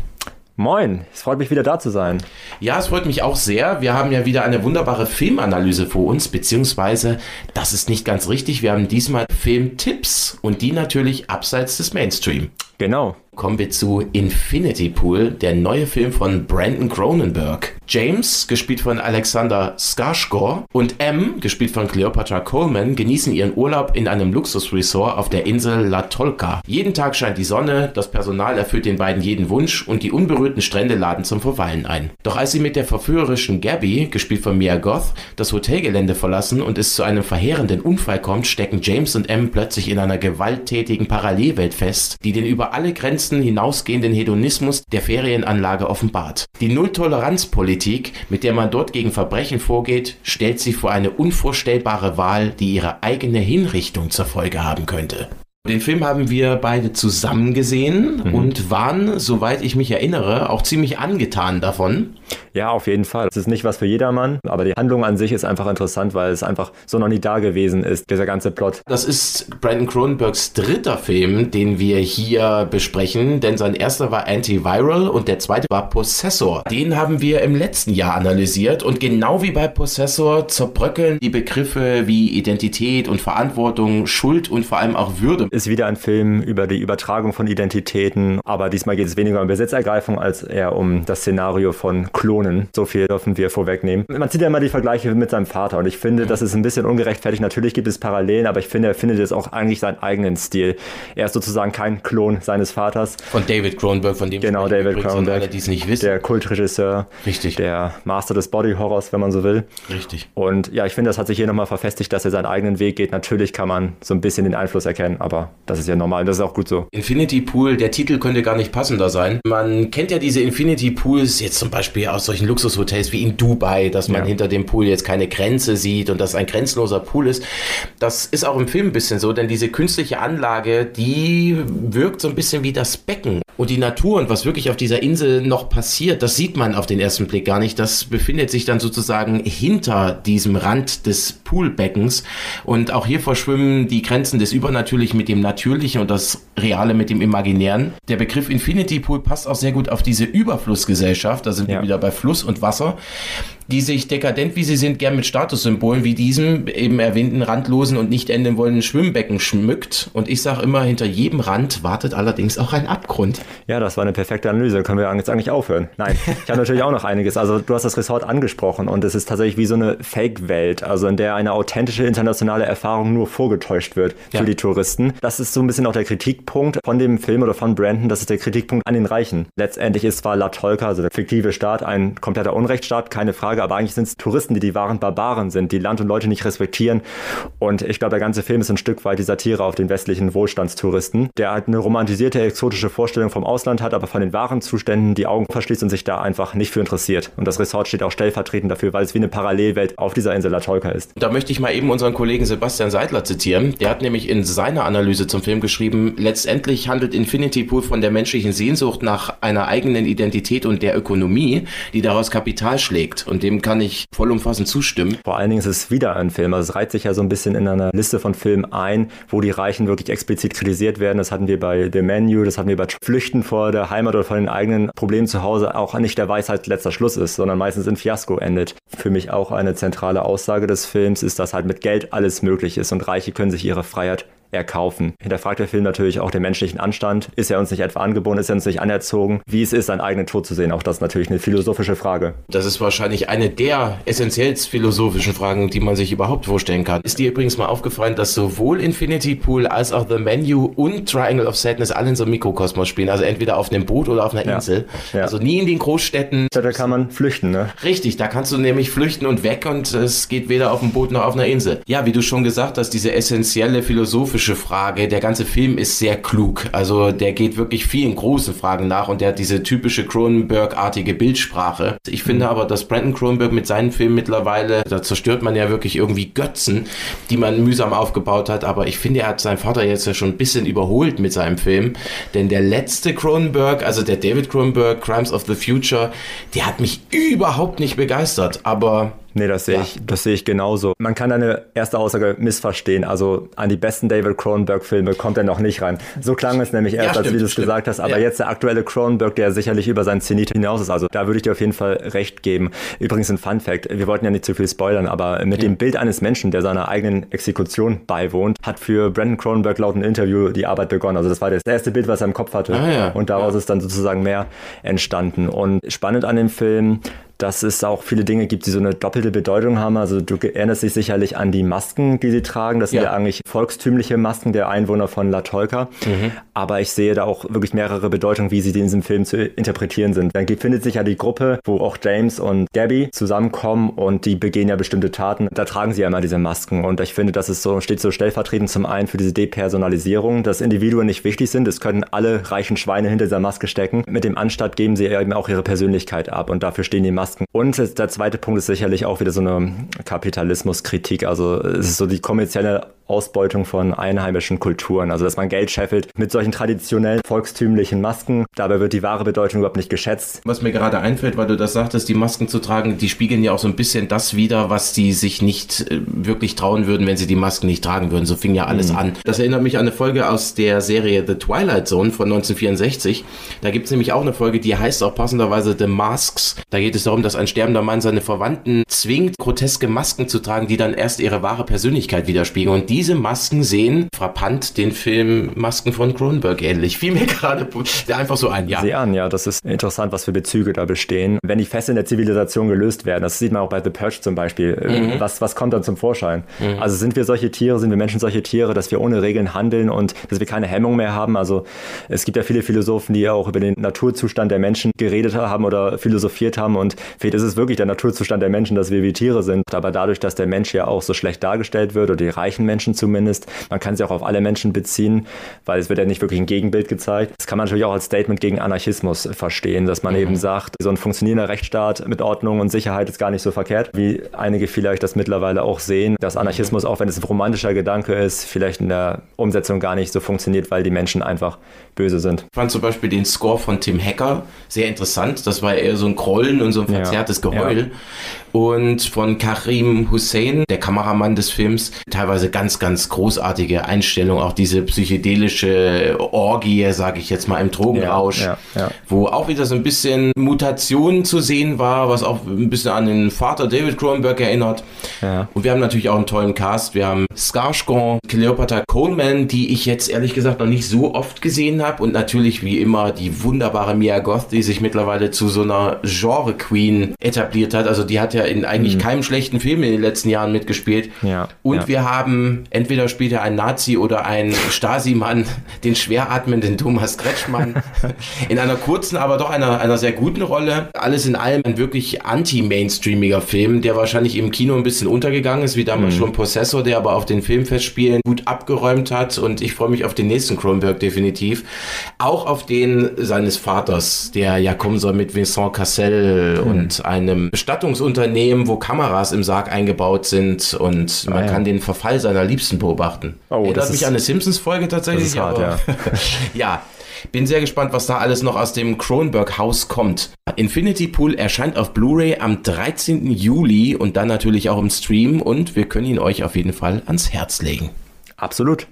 D: Moin, es freut mich wieder da zu sein.
B: Ja, es freut mich auch sehr. Wir haben ja wieder eine wunderbare Filmanalyse vor uns, beziehungsweise, das ist nicht ganz richtig, wir haben diesmal Filmtipps und die natürlich abseits des Mainstream.
D: Genau.
B: Kommen wir zu Infinity Pool, der neue Film von Brandon Cronenberg. James, gespielt von Alexander Skarsgård, und M, gespielt von Cleopatra Coleman, genießen ihren Urlaub in einem Luxusresort auf der Insel La Tolka. Jeden Tag scheint die Sonne, das Personal erfüllt den beiden jeden Wunsch und die unberührten Strände laden zum Verweilen ein. Doch als sie mit der verführerischen Gabby, gespielt von Mia Goth, das Hotelgelände verlassen und es zu einem verheerenden Unfall kommt, stecken James und M plötzlich in einer gewalttätigen Parallelwelt fest, die den über alle Grenzen hinausgehenden Hedonismus der Ferienanlage offenbart. Die Nulltoleranzpolitik, mit der man dort gegen Verbrechen vorgeht, stellt sie vor eine unvorstellbare Wahl, die ihre eigene Hinrichtung zur Folge haben könnte. Den Film haben wir beide zusammen gesehen mhm. und waren, soweit ich mich erinnere, auch ziemlich angetan davon.
D: Ja, auf jeden Fall. Es ist nicht was für jedermann, aber die Handlung an sich ist einfach interessant, weil es einfach so noch nie da gewesen ist, dieser ganze Plot.
B: Das ist Brandon Cronenbergs dritter Film, den wir hier besprechen, denn sein erster war Antiviral und der zweite war Possessor. Den haben wir im letzten Jahr analysiert und genau wie bei Possessor zerbröckeln die Begriffe wie Identität und Verantwortung, Schuld und vor allem auch Würde.
D: Ist wieder ein Film über die Übertragung von Identitäten, aber diesmal geht es weniger um Besitzergreifung als eher um das Szenario von Klonen. So viel dürfen wir vorwegnehmen. Man zieht ja immer die Vergleiche mit seinem Vater und ich finde, das ist ein bisschen ungerechtfertigt. Natürlich gibt es Parallelen, aber ich finde, er findet jetzt auch eigentlich seinen eigenen Stil. Er ist sozusagen kein Klon seines Vaters.
B: Von David Cronenberg, von dem
D: genau, David Cronenberg,
B: alle, die es nicht wissen.
D: Der Kultregisseur.
B: Richtig.
D: Der Master des Body Horrors, wenn man so will.
B: Richtig.
D: Und ja, ich finde, das hat sich hier nochmal verfestigt, dass er seinen eigenen Weg geht. Natürlich kann man so ein bisschen den Einfluss erkennen, aber das ist ja normal. Das ist auch gut so.
B: Infinity Pool, der Titel könnte gar nicht passender sein. Man kennt ja diese Infinity Pools jetzt zum Beispiel aus solchen Luxushotels wie in Dubai, dass man ja. hinter dem Pool jetzt keine Grenze sieht und dass ein grenzenloser Pool ist. Das ist auch im Film ein bisschen so, denn diese künstliche Anlage, die wirkt so ein bisschen wie das Becken. Und die Natur und was wirklich auf dieser Insel noch passiert, das sieht man auf den ersten Blick gar nicht. Das befindet sich dann sozusagen hinter diesem Rand des Poolbeckens. Und auch hier verschwimmen die Grenzen des Übernatürlichen mit dem Natürlichen und das Reale mit dem Imaginären. Der Begriff Infinity Pool passt auch sehr gut auf diese Überflussgesellschaft. Da sind ja. wir wieder bei Fluss und Wasser die sich dekadent wie sie sind, gern mit Statussymbolen wie diesem eben erwähnten randlosen und nicht enden wollenden Schwimmbecken schmückt. Und ich sage immer, hinter jedem Rand wartet allerdings auch ein Abgrund.
D: Ja, das war eine perfekte Analyse. Können wir jetzt eigentlich aufhören? Nein, ich habe natürlich auch noch einiges. Also du hast das Resort angesprochen und es ist tatsächlich wie so eine Fake-Welt, also in der eine authentische internationale Erfahrung nur vorgetäuscht wird für ja. die Touristen. Das ist so ein bisschen auch der Kritikpunkt von dem Film oder von Brandon. Das ist der Kritikpunkt an den Reichen. Letztendlich ist zwar La Tolka, also der fiktive Staat, ein kompletter Unrechtsstaat, keine Frage. Frage, aber eigentlich sind es Touristen, die die wahren Barbaren sind, die Land und Leute nicht respektieren. Und ich glaube, der ganze Film ist ein Stück weit die Satire auf den westlichen Wohlstandstouristen, der halt eine romantisierte, exotische Vorstellung vom Ausland hat, aber von den wahren Zuständen die Augen verschließt und sich da einfach nicht für interessiert. Und das Resort steht auch stellvertretend dafür, weil es wie eine Parallelwelt auf dieser Insel La Tolka ist.
B: Da möchte ich mal eben unseren Kollegen Sebastian Seidler zitieren. Der hat nämlich in seiner Analyse zum Film geschrieben, letztendlich handelt Infinity Pool von der menschlichen Sehnsucht nach einer eigenen Identität und der Ökonomie, die daraus Kapital schlägt und dem kann ich vollumfassend zustimmen.
D: Vor allen Dingen ist es wieder ein Film. Also es reiht sich ja so ein bisschen in einer Liste von Filmen ein, wo die Reichen wirklich explizit kritisiert werden. Das hatten wir bei The Menu, das hatten wir bei Flüchten vor der Heimat oder vor den eigenen Problemen zu Hause. Auch nicht der Weisheit letzter Schluss ist, sondern meistens in Fiasko endet. Für mich auch eine zentrale Aussage des Films ist, dass halt mit Geld alles möglich ist und Reiche können sich ihre Freiheit erkaufen. Hinterfragt der Film natürlich auch den menschlichen Anstand. Ist er uns nicht etwa angeboren, ist er uns nicht anerzogen? Wie es ist, seinen eigenen Tod zu sehen? Auch das ist natürlich eine philosophische Frage.
B: Das ist wahrscheinlich eine der essentiellst philosophischen Fragen, die man sich überhaupt vorstellen kann. Ist dir übrigens mal aufgefallen, dass sowohl Infinity Pool als auch The Menu und Triangle of Sadness alle in so einem Mikrokosmos spielen? Also entweder auf einem Boot oder auf einer Insel. Ja. Also nie in den Großstädten.
D: Ja, da kann man flüchten, ne?
B: Richtig, da kannst du nämlich flüchten und weg und es geht weder auf dem Boot noch auf einer Insel. Ja, wie du schon gesagt hast, diese essentielle philosophische philosophische Frage. Der ganze Film ist sehr klug. Also der geht wirklich vielen großen Fragen nach und der hat diese typische Cronenberg-artige Bildsprache. Ich finde aber, dass Brandon Cronenberg mit seinen Filmen mittlerweile, da zerstört man ja wirklich irgendwie Götzen, die man mühsam aufgebaut hat. Aber ich finde, er hat seinen Vater jetzt ja schon ein bisschen überholt mit seinem Film. Denn der letzte Cronenberg, also der David Cronenberg, Crimes of the Future, der hat mich überhaupt nicht begeistert. Aber
D: Nee, das sehe ja. ich, das sehe ich genauso. Man kann deine erste Aussage missverstehen. Also an die besten David Cronenberg-Filme kommt er noch nicht rein. So klang es nämlich erst, ja, stimmt, als du es gesagt hast. Aber ja. jetzt der aktuelle Cronenberg, der sicherlich über seinen Zenit hinaus ist. Also da würde ich dir auf jeden Fall recht geben. Übrigens ein Fun Fact. Wir wollten ja nicht zu viel spoilern, aber mit dem Bild eines Menschen, der seiner eigenen Exekution beiwohnt, hat für Brandon Cronenberg laut einem Interview die Arbeit begonnen. Also das war das erste Bild, was er im Kopf hatte. Ah, Und daraus ist dann sozusagen mehr entstanden. Und spannend an dem Film, dass es auch viele Dinge gibt, die so eine doppelte Bedeutung haben. Also du erinnerst dich sicherlich an die Masken, die sie tragen. Das sind ja, ja eigentlich volkstümliche Masken der Einwohner von La Tolka. Mhm. Aber ich sehe da auch wirklich mehrere Bedeutungen, wie sie in diesem Film zu interpretieren sind. Dann findet sich ja die Gruppe, wo auch James und Gabby zusammenkommen und die begehen ja bestimmte Taten. Da tragen sie ja immer diese Masken. Und ich finde, das ist so, steht so stellvertretend zum einen für diese Depersonalisierung, dass Individuen nicht wichtig sind. Es können alle reichen Schweine hinter dieser Maske stecken. Mit dem Anstatt geben sie eben auch ihre Persönlichkeit ab. Und dafür stehen die Masken Masken. Und der zweite Punkt ist sicherlich auch wieder so eine Kapitalismuskritik. Also es ist so die kommerzielle Ausbeutung von einheimischen Kulturen. Also dass man Geld scheffelt mit solchen traditionellen volkstümlichen Masken. Dabei wird die wahre Bedeutung überhaupt nicht geschätzt.
B: Was mir gerade einfällt, weil du das sagtest, die Masken zu tragen, die spiegeln ja auch so ein bisschen das wider, was die sich nicht äh, wirklich trauen würden, wenn sie die Masken nicht tragen würden. So fing ja alles mhm. an. Das erinnert mich an eine Folge aus der Serie The Twilight Zone von 1964. Da gibt es nämlich auch eine Folge, die heißt auch passenderweise The Masks. Da geht es darum, dass ein sterbender Mann seine Verwandten zwingt, groteske Masken zu tragen, die dann erst ihre wahre Persönlichkeit widerspiegeln. Und diese Masken sehen frappant den Film Masken von Cronenberg ähnlich. Fiel mir gerade einfach so ein,
D: ja. Sehr an, ja. Das ist interessant, was für Bezüge da bestehen. Wenn die Fesseln der Zivilisation gelöst werden, das sieht man auch bei The Purge zum Beispiel. Äh, mhm. Was, was kommt dann zum Vorschein? Mhm. Also sind wir solche Tiere, sind wir Menschen solche Tiere, dass wir ohne Regeln handeln und dass wir keine Hemmung mehr haben? Also es gibt ja viele Philosophen, die auch über den Naturzustand der Menschen geredet haben oder philosophiert haben und vielleicht ist es wirklich der Naturzustand der Menschen, dass wir wie Tiere sind. Aber dadurch, dass der Mensch ja auch so schlecht dargestellt wird oder die reichen Menschen zumindest. Man kann sie auch auf alle Menschen beziehen, weil es wird ja nicht wirklich ein Gegenbild gezeigt. Das kann man natürlich auch als Statement gegen Anarchismus verstehen, dass man mhm. eben sagt, so ein funktionierender Rechtsstaat mit Ordnung und Sicherheit ist gar nicht so verkehrt, wie einige vielleicht das mittlerweile auch sehen, dass Anarchismus, auch wenn es ein romantischer Gedanke ist, vielleicht in der Umsetzung gar nicht so funktioniert, weil die Menschen einfach böse sind.
B: Ich fand zum Beispiel den Score von Tim Hacker sehr interessant. Das war eher so ein Grollen und so ein verzerrtes Geheul. Ja. Und von Karim Hussein, der Kameramann des Films, teilweise ganz, ganz großartige Einstellung. Auch diese psychedelische Orgie, sage ich jetzt mal, im Drogenrausch, ja, wo auch wieder so ein bisschen Mutation zu sehen war, was auch ein bisschen an den Vater David Cronenberg erinnert. Und wir haben natürlich auch einen tollen Cast. Wir haben Skarsgård, Cleopatra Coleman, die ich jetzt ehrlich gesagt noch nicht so oft gesehen habe habe und natürlich wie immer die wunderbare Mia Goth, die sich mittlerweile zu so einer Genre-Queen etabliert hat. Also die hat ja in eigentlich mhm. keinem schlechten Film in den letzten Jahren mitgespielt. Ja, und ja. wir haben entweder spielt er ein Nazi oder ein Stasi-Mann, den schwer atmenden Thomas Kretschmann, in einer kurzen, aber doch einer, einer sehr guten Rolle. Alles in allem ein wirklich anti-mainstreamiger Film, der wahrscheinlich im Kino ein bisschen untergegangen ist, wie damals mhm. schon Possessor, der aber auf den Filmfestspielen gut abgeräumt hat und ich freue mich auf den nächsten Cronenberg definitiv. Auch auf den seines Vaters, der ja kommen soll mit Vincent Cassel mhm. und einem Bestattungsunternehmen, wo Kameras im Sarg eingebaut sind und man ah, ja. kann den Verfall seiner Liebsten beobachten. Oh, Erinnert mich an eine Simpsons-Folge tatsächlich. Das ist hart, ja. ja, Bin sehr gespannt, was da alles noch aus dem Kronberg-Haus kommt. Infinity Pool erscheint auf Blu-ray am 13. Juli und dann natürlich auch im Stream und wir können ihn euch auf jeden Fall ans Herz legen.
D: Absolut.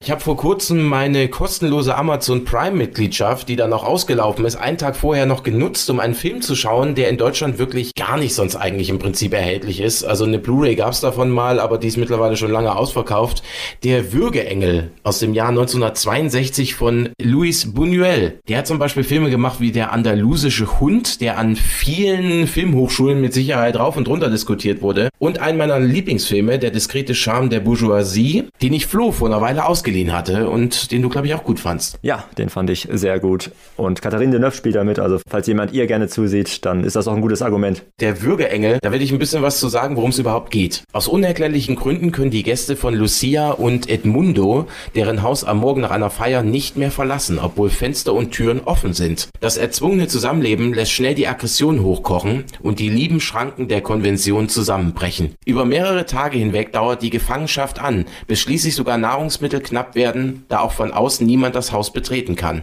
B: Ich habe vor kurzem meine kostenlose Amazon Prime-Mitgliedschaft, die dann noch ausgelaufen ist, einen Tag vorher noch genutzt, um einen Film zu schauen, der in Deutschland wirklich gar nicht sonst eigentlich im Prinzip erhältlich ist. Also eine Blu-ray gab es davon mal, aber die ist mittlerweile schon lange ausverkauft. Der Würgeengel aus dem Jahr 1962 von Luis Buñuel. Der hat zum Beispiel Filme gemacht wie Der andalusische Hund, der an vielen Filmhochschulen mit Sicherheit rauf und runter diskutiert wurde. Und einen meiner Lieblingsfilme, Der diskrete Charme der Bourgeoisie, den ich Flo vor einer Weile ausgeliehen ausgeliehen hatte und den du, glaube ich, auch gut fandst.
D: Ja, den fand ich sehr gut. Und Katharine Deneuve spielt damit, also falls jemand ihr gerne zusieht, dann ist das auch ein gutes Argument.
B: Der Würgeengel, da werde ich ein bisschen was zu sagen, worum es überhaupt geht. Aus unerklärlichen Gründen können die Gäste von Lucia und Edmundo deren Haus am Morgen nach einer Feier nicht mehr verlassen, obwohl Fenster und Türen offen sind. Das erzwungene Zusammenleben lässt schnell die Aggression hochkochen und die lieben Schranken der Konvention zusammenbrechen. Über mehrere Tage hinweg dauert die Gefangenschaft an, bis schließlich sogar Nahrungsmittel knapp knapp werden, da auch von außen niemand das Haus betreten kann.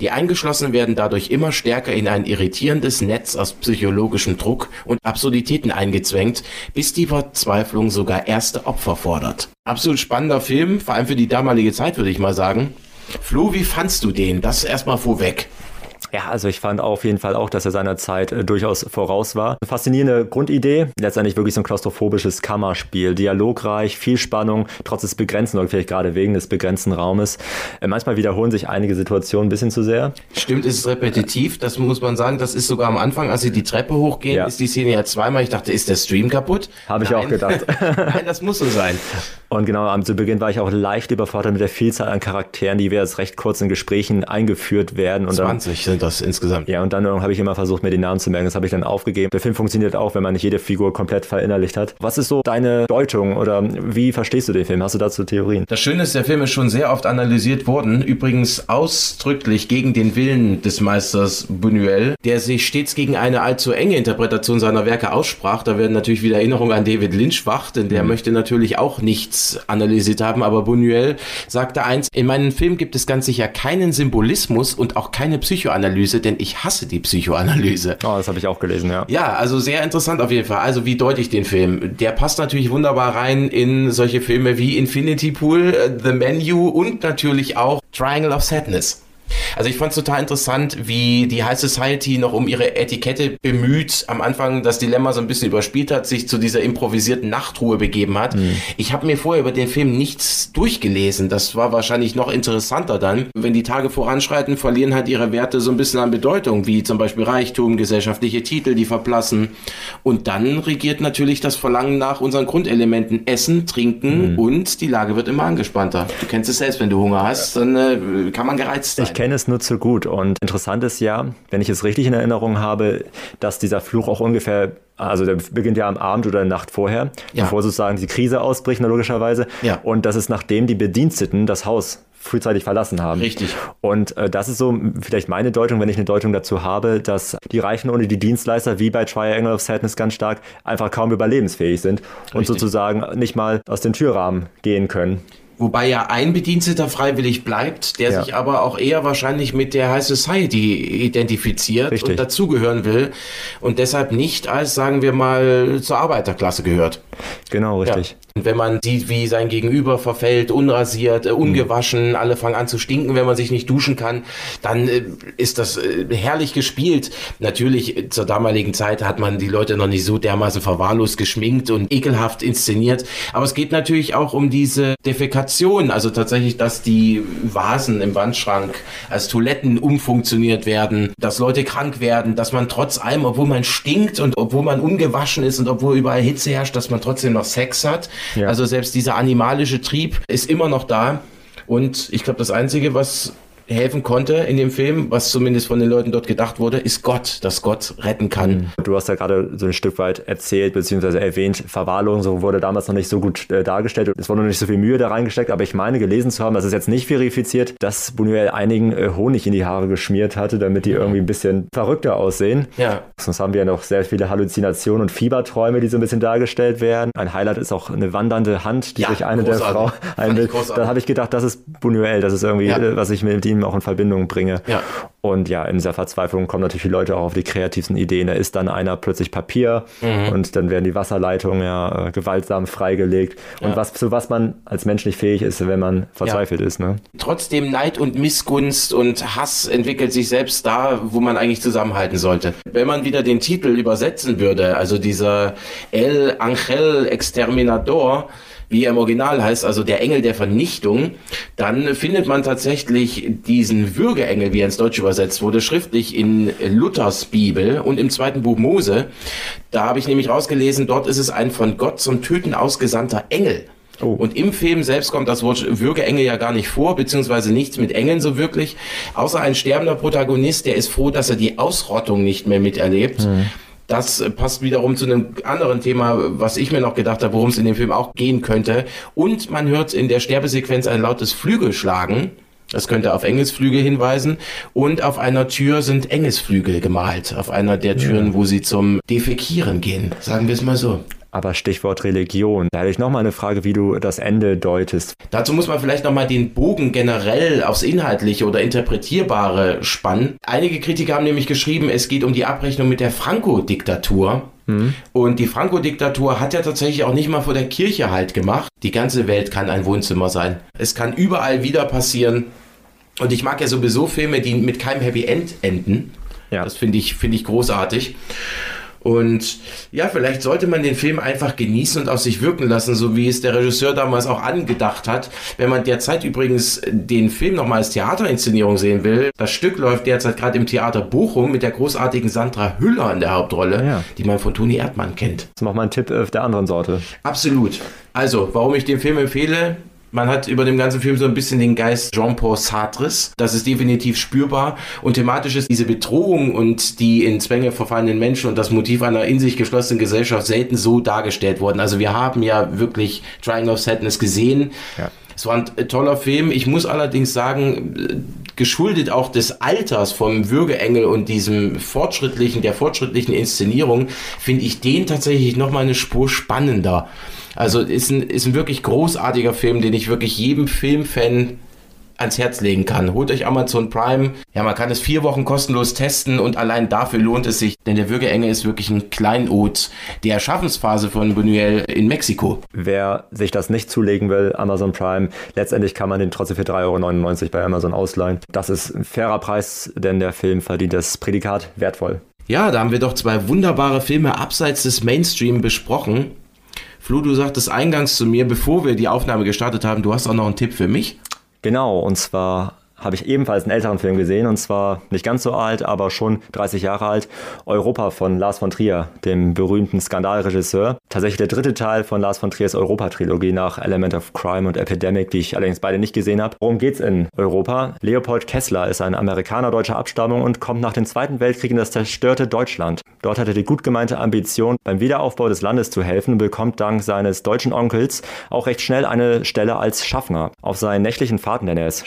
B: Die Eingeschlossenen werden dadurch immer stärker in ein irritierendes Netz aus psychologischem Druck und Absurditäten eingezwängt, bis die Verzweiflung sogar erste Opfer fordert. Absolut spannender Film, vor allem für die damalige Zeit, würde ich mal sagen. Flo, wie fandst du den? Das erstmal vorweg.
D: Ja, also ich fand auf jeden Fall auch, dass er seiner Zeit äh, durchaus voraus war. Eine faszinierende Grundidee. Letztendlich wirklich so ein klaustrophobisches Kammerspiel. Dialogreich, viel Spannung, trotz des begrenzten oder vielleicht gerade wegen des begrenzten Raumes. Äh, manchmal wiederholen sich einige Situationen ein bisschen zu sehr.
B: Stimmt, ist es repetitiv. Das muss man sagen. Das ist sogar am Anfang, als sie die Treppe hochgehen, ja. ist die Szene ja zweimal. Ich dachte, ist der Stream kaputt?
D: Habe ich auch gedacht.
B: Nein, das muss so sein.
D: Und genau am zu Beginn war ich auch leicht überfordert mit der Vielzahl an Charakteren, die wir jetzt recht kurz in Gesprächen eingeführt werden.
B: Und 20 dann, sind das insgesamt.
D: Ja, und dann habe ich immer versucht, mir den Namen zu merken. Das habe ich dann aufgegeben. Der Film funktioniert auch, wenn man nicht jede Figur komplett verinnerlicht hat. Was ist so deine Deutung oder wie verstehst du den Film? Hast du dazu Theorien?
B: Das Schöne ist, der Film ist schon sehr oft analysiert worden. Übrigens ausdrücklich gegen den Willen des Meisters Buñuel, der sich stets gegen eine allzu enge Interpretation seiner Werke aussprach. Da werden natürlich wieder Erinnerungen an David Lynch wach, denn der mhm. möchte natürlich auch nichts analysiert haben. Aber Buñuel sagte eins, in meinem Film gibt es ganz sicher keinen Symbolismus und auch keine Psychoanalyse, denn ich hasse die Psychoanalyse.
D: Oh, das habe ich auch gelesen, ja.
B: Ja, also sehr interessant auf jeden Fall. Also wie deute ich den Film? Der passt natürlich wunderbar rein in solche Filme wie Infinity Pool, äh, The Menu und natürlich auch Triangle of Sadness. Also ich fand es total interessant, wie die High Society noch um ihre Etikette bemüht, am Anfang das Dilemma so ein bisschen überspielt hat, sich zu dieser improvisierten Nachtruhe begeben hat. Mhm. Ich habe mir vorher über den Film nichts durchgelesen. Das war wahrscheinlich noch interessanter dann. Wenn die Tage voranschreiten, verlieren halt ihre Werte so ein bisschen an Bedeutung, wie zum Beispiel Reichtum, gesellschaftliche Titel, die verblassen. Und dann regiert natürlich das Verlangen nach unseren Grundelementen Essen, Trinken mhm. und die Lage wird immer angespannter. Du kennst es selbst, wenn du Hunger hast, dann äh, kann man gereizt sein.
D: Ich kenne es nur zu gut. Und interessant ist ja, wenn ich es richtig in Erinnerung habe, dass dieser Fluch auch ungefähr also der beginnt ja am Abend oder der Nacht vorher, ja. bevor sozusagen die Krise ausbricht, logischerweise. Ja. Und das ist nachdem die Bediensteten das Haus frühzeitig verlassen haben.
B: Richtig.
D: Und äh, das ist so vielleicht meine Deutung, wenn ich eine Deutung dazu habe, dass die Reichen ohne die Dienstleister, wie bei Triangle of Sadness ganz stark, einfach kaum überlebensfähig sind Richtig. und sozusagen nicht mal aus den Türrahmen gehen können.
B: Wobei ja ein Bediensteter freiwillig bleibt, der ja. sich aber auch eher wahrscheinlich mit der High Society identifiziert Richtig. und dazugehören will und deshalb nicht als, sagen wir mal, zur Arbeiterklasse gehört.
D: Genau, richtig.
B: Ja. Und wenn man sieht, wie sein Gegenüber verfällt, unrasiert, äh, ungewaschen, mhm. alle fangen an zu stinken, wenn man sich nicht duschen kann, dann äh, ist das äh, herrlich gespielt. Natürlich, äh, zur damaligen Zeit hat man die Leute noch nicht so dermaßen verwahrlost geschminkt und ekelhaft inszeniert. Aber es geht natürlich auch um diese Defekation, also tatsächlich, dass die Vasen im Wandschrank als Toiletten umfunktioniert werden, dass Leute krank werden, dass man trotz allem, obwohl man stinkt und obwohl man ungewaschen ist und obwohl überall Hitze herrscht, dass man trotzdem noch Sex hat. Ja. Also selbst dieser animalische Trieb ist immer noch da. Und ich glaube, das Einzige, was helfen konnte in dem Film, was zumindest von den Leuten dort gedacht wurde, ist Gott, dass Gott retten kann.
D: Du hast ja gerade so ein Stück weit erzählt bzw. erwähnt, Verwahrlosung so wurde damals noch nicht so gut äh, dargestellt. Es wurde noch nicht so viel Mühe da reingesteckt, aber ich meine gelesen zu haben, das ist jetzt nicht verifiziert, dass Buñuel einigen äh, Honig in die Haare geschmiert hatte, damit die irgendwie ein bisschen verrückter aussehen.
B: Ja.
D: Sonst haben wir ja noch sehr viele Halluzinationen und Fieberträume, die so ein bisschen dargestellt werden. Ein Highlight ist auch eine wandernde Hand, die ja, sich eine großartig. der Frau einbildet. Da habe ich gedacht, das ist Buñuel, das ist irgendwie, ja. Äh, was ich mit ihm ihm auch in Verbindung bringe.
B: Ja.
D: Und ja, in dieser Verzweiflung kommen natürlich die Leute auch auf die kreativsten Ideen. Da ist dann einer plötzlich Papier
B: Mhm.
D: und dann werden die Wasserleitungen ja äh, gewaltsam freigelegt. Und
B: Ja.
D: was, zu was man als Mensch nicht fähig ist, wenn man verzweifelt ist. Ne?
B: Trotzdem Neid und Missgunst und Hass entwickelt sich selbst da, wo man eigentlich zusammenhalten sollte. Wenn man wieder den Titel übersetzen würde, also dieser El Angel Exterminador, wie er im Original heißt, also der Engel der Vernichtung, dann findet man tatsächlich diesen Würgeengel, wie er ins Deutsche übersetzt wurde, schriftlich in Luthers Bibel und im zweiten Buch Mose. Da habe ich nämlich rausgelesen, dort ist es ein von Gott zum Töten ausgesandter Engel.
D: Oh.
B: Und im Film selbst kommt das Wort Würgeengel ja gar nicht vor, beziehungsweise nichts mit Engeln so wirklich. Außer ein sterbender Protagonist, der ist froh, dass er die Ausrottung nicht mehr miterlebt. Das äh, passt wiederum zu einem anderen Thema, was ich mir noch gedacht habe, worum es in dem Film auch gehen könnte. Und man hört in der Sterbesequenz ein lautes Flügelschlagen. Das könnte auf Engelsflügel hinweisen. Und auf einer Tür sind Engelsflügel gemalt. Auf einer der Türen, wo sie zum Defekieren gehen. Sagen wir es mal so.
D: Aber Stichwort Religion. Da hätte ich nochmal eine Frage, wie du das Ende deutest.
B: Dazu muss man vielleicht nochmal den Bogen generell aufs Inhaltliche oder Interpretierbare spannen. Einige Kritiker haben nämlich geschrieben, es geht um die Abrechnung mit der Franco-Diktatur. Und die Franco-Diktatur hat ja tatsächlich auch nicht mal vor der Kirche halt gemacht. Die ganze Welt kann ein Wohnzimmer sein. Es kann überall wieder passieren. Und ich mag ja sowieso Filme, die mit keinem Happy End enden.
D: Ja.
B: Das finde ich, finde ich großartig. Und ja, vielleicht sollte man den Film einfach genießen und auf sich wirken lassen, so wie es der Regisseur damals auch angedacht hat. Wenn man derzeit übrigens den Film nochmal als Theaterinszenierung sehen will, das Stück läuft derzeit gerade im Theater Bochum mit der großartigen Sandra Hüller in der Hauptrolle,
D: Ja.
B: die man von Toni Erdmann kennt.
D: Das ist nochmal ein Tipp äh, der anderen Sorte.
B: Absolut. Also, warum ich den Film empfehle, man hat über dem ganzen Film so ein bisschen den Geist Jean-Paul Sartres. Das ist definitiv spürbar. Und thematisch ist diese Bedrohung und die in Zwänge verfallenen Menschen und das Motiv einer in sich geschlossenen Gesellschaft selten so dargestellt worden. Also wir haben ja wirklich Triangle of Sadness gesehen.
D: Ja.
B: Es war ein äh, toller Film. Ich muss allerdings sagen, äh, geschuldet auch des Alters vom Würgeengel und diesem fortschrittlichen, der fortschrittlichen Inszenierung, finde ich den tatsächlich noch mal eine Spur spannender. Also ist ein, ist ein wirklich großartiger Film, den ich wirklich jedem Filmfan ans Herz legen kann. Holt euch Amazon Prime. Ja, man kann es vier Wochen kostenlos testen und allein dafür lohnt es sich, denn der Würgeengel ist wirklich ein Kleinod der Schaffensphase von Buñuel in Mexiko.
D: Wer sich das nicht zulegen will, Amazon Prime, letztendlich kann man den trotzdem für 3,99 Euro bei Amazon ausleihen. Das ist ein fairer Preis, denn der Film verdient das Prädikat wertvoll.
B: Ja, da haben wir doch zwei wunderbare Filme abseits des Mainstream besprochen. Flo, du sagtest eingangs zu mir, bevor wir die Aufnahme gestartet haben, du hast auch noch einen Tipp für mich.
D: Genau, und zwar habe ich ebenfalls einen älteren Film gesehen, und zwar nicht ganz so alt, aber schon 30 Jahre alt. Europa von Lars von Trier, dem berühmten Skandalregisseur. Tatsächlich der dritte Teil von Lars von Triers Europa-Trilogie nach Element of Crime und Epidemic, die ich allerdings beide nicht gesehen habe. Worum geht's in Europa? Leopold Kessler ist ein Amerikaner deutscher Abstammung und kommt nach dem Zweiten Weltkrieg in das zerstörte Deutschland. Dort hat er die gut gemeinte Ambition, beim Wiederaufbau des Landes zu helfen und bekommt dank seines deutschen Onkels auch recht schnell eine Stelle als Schaffner. Auf seinen nächtlichen Fahrten, denn er ist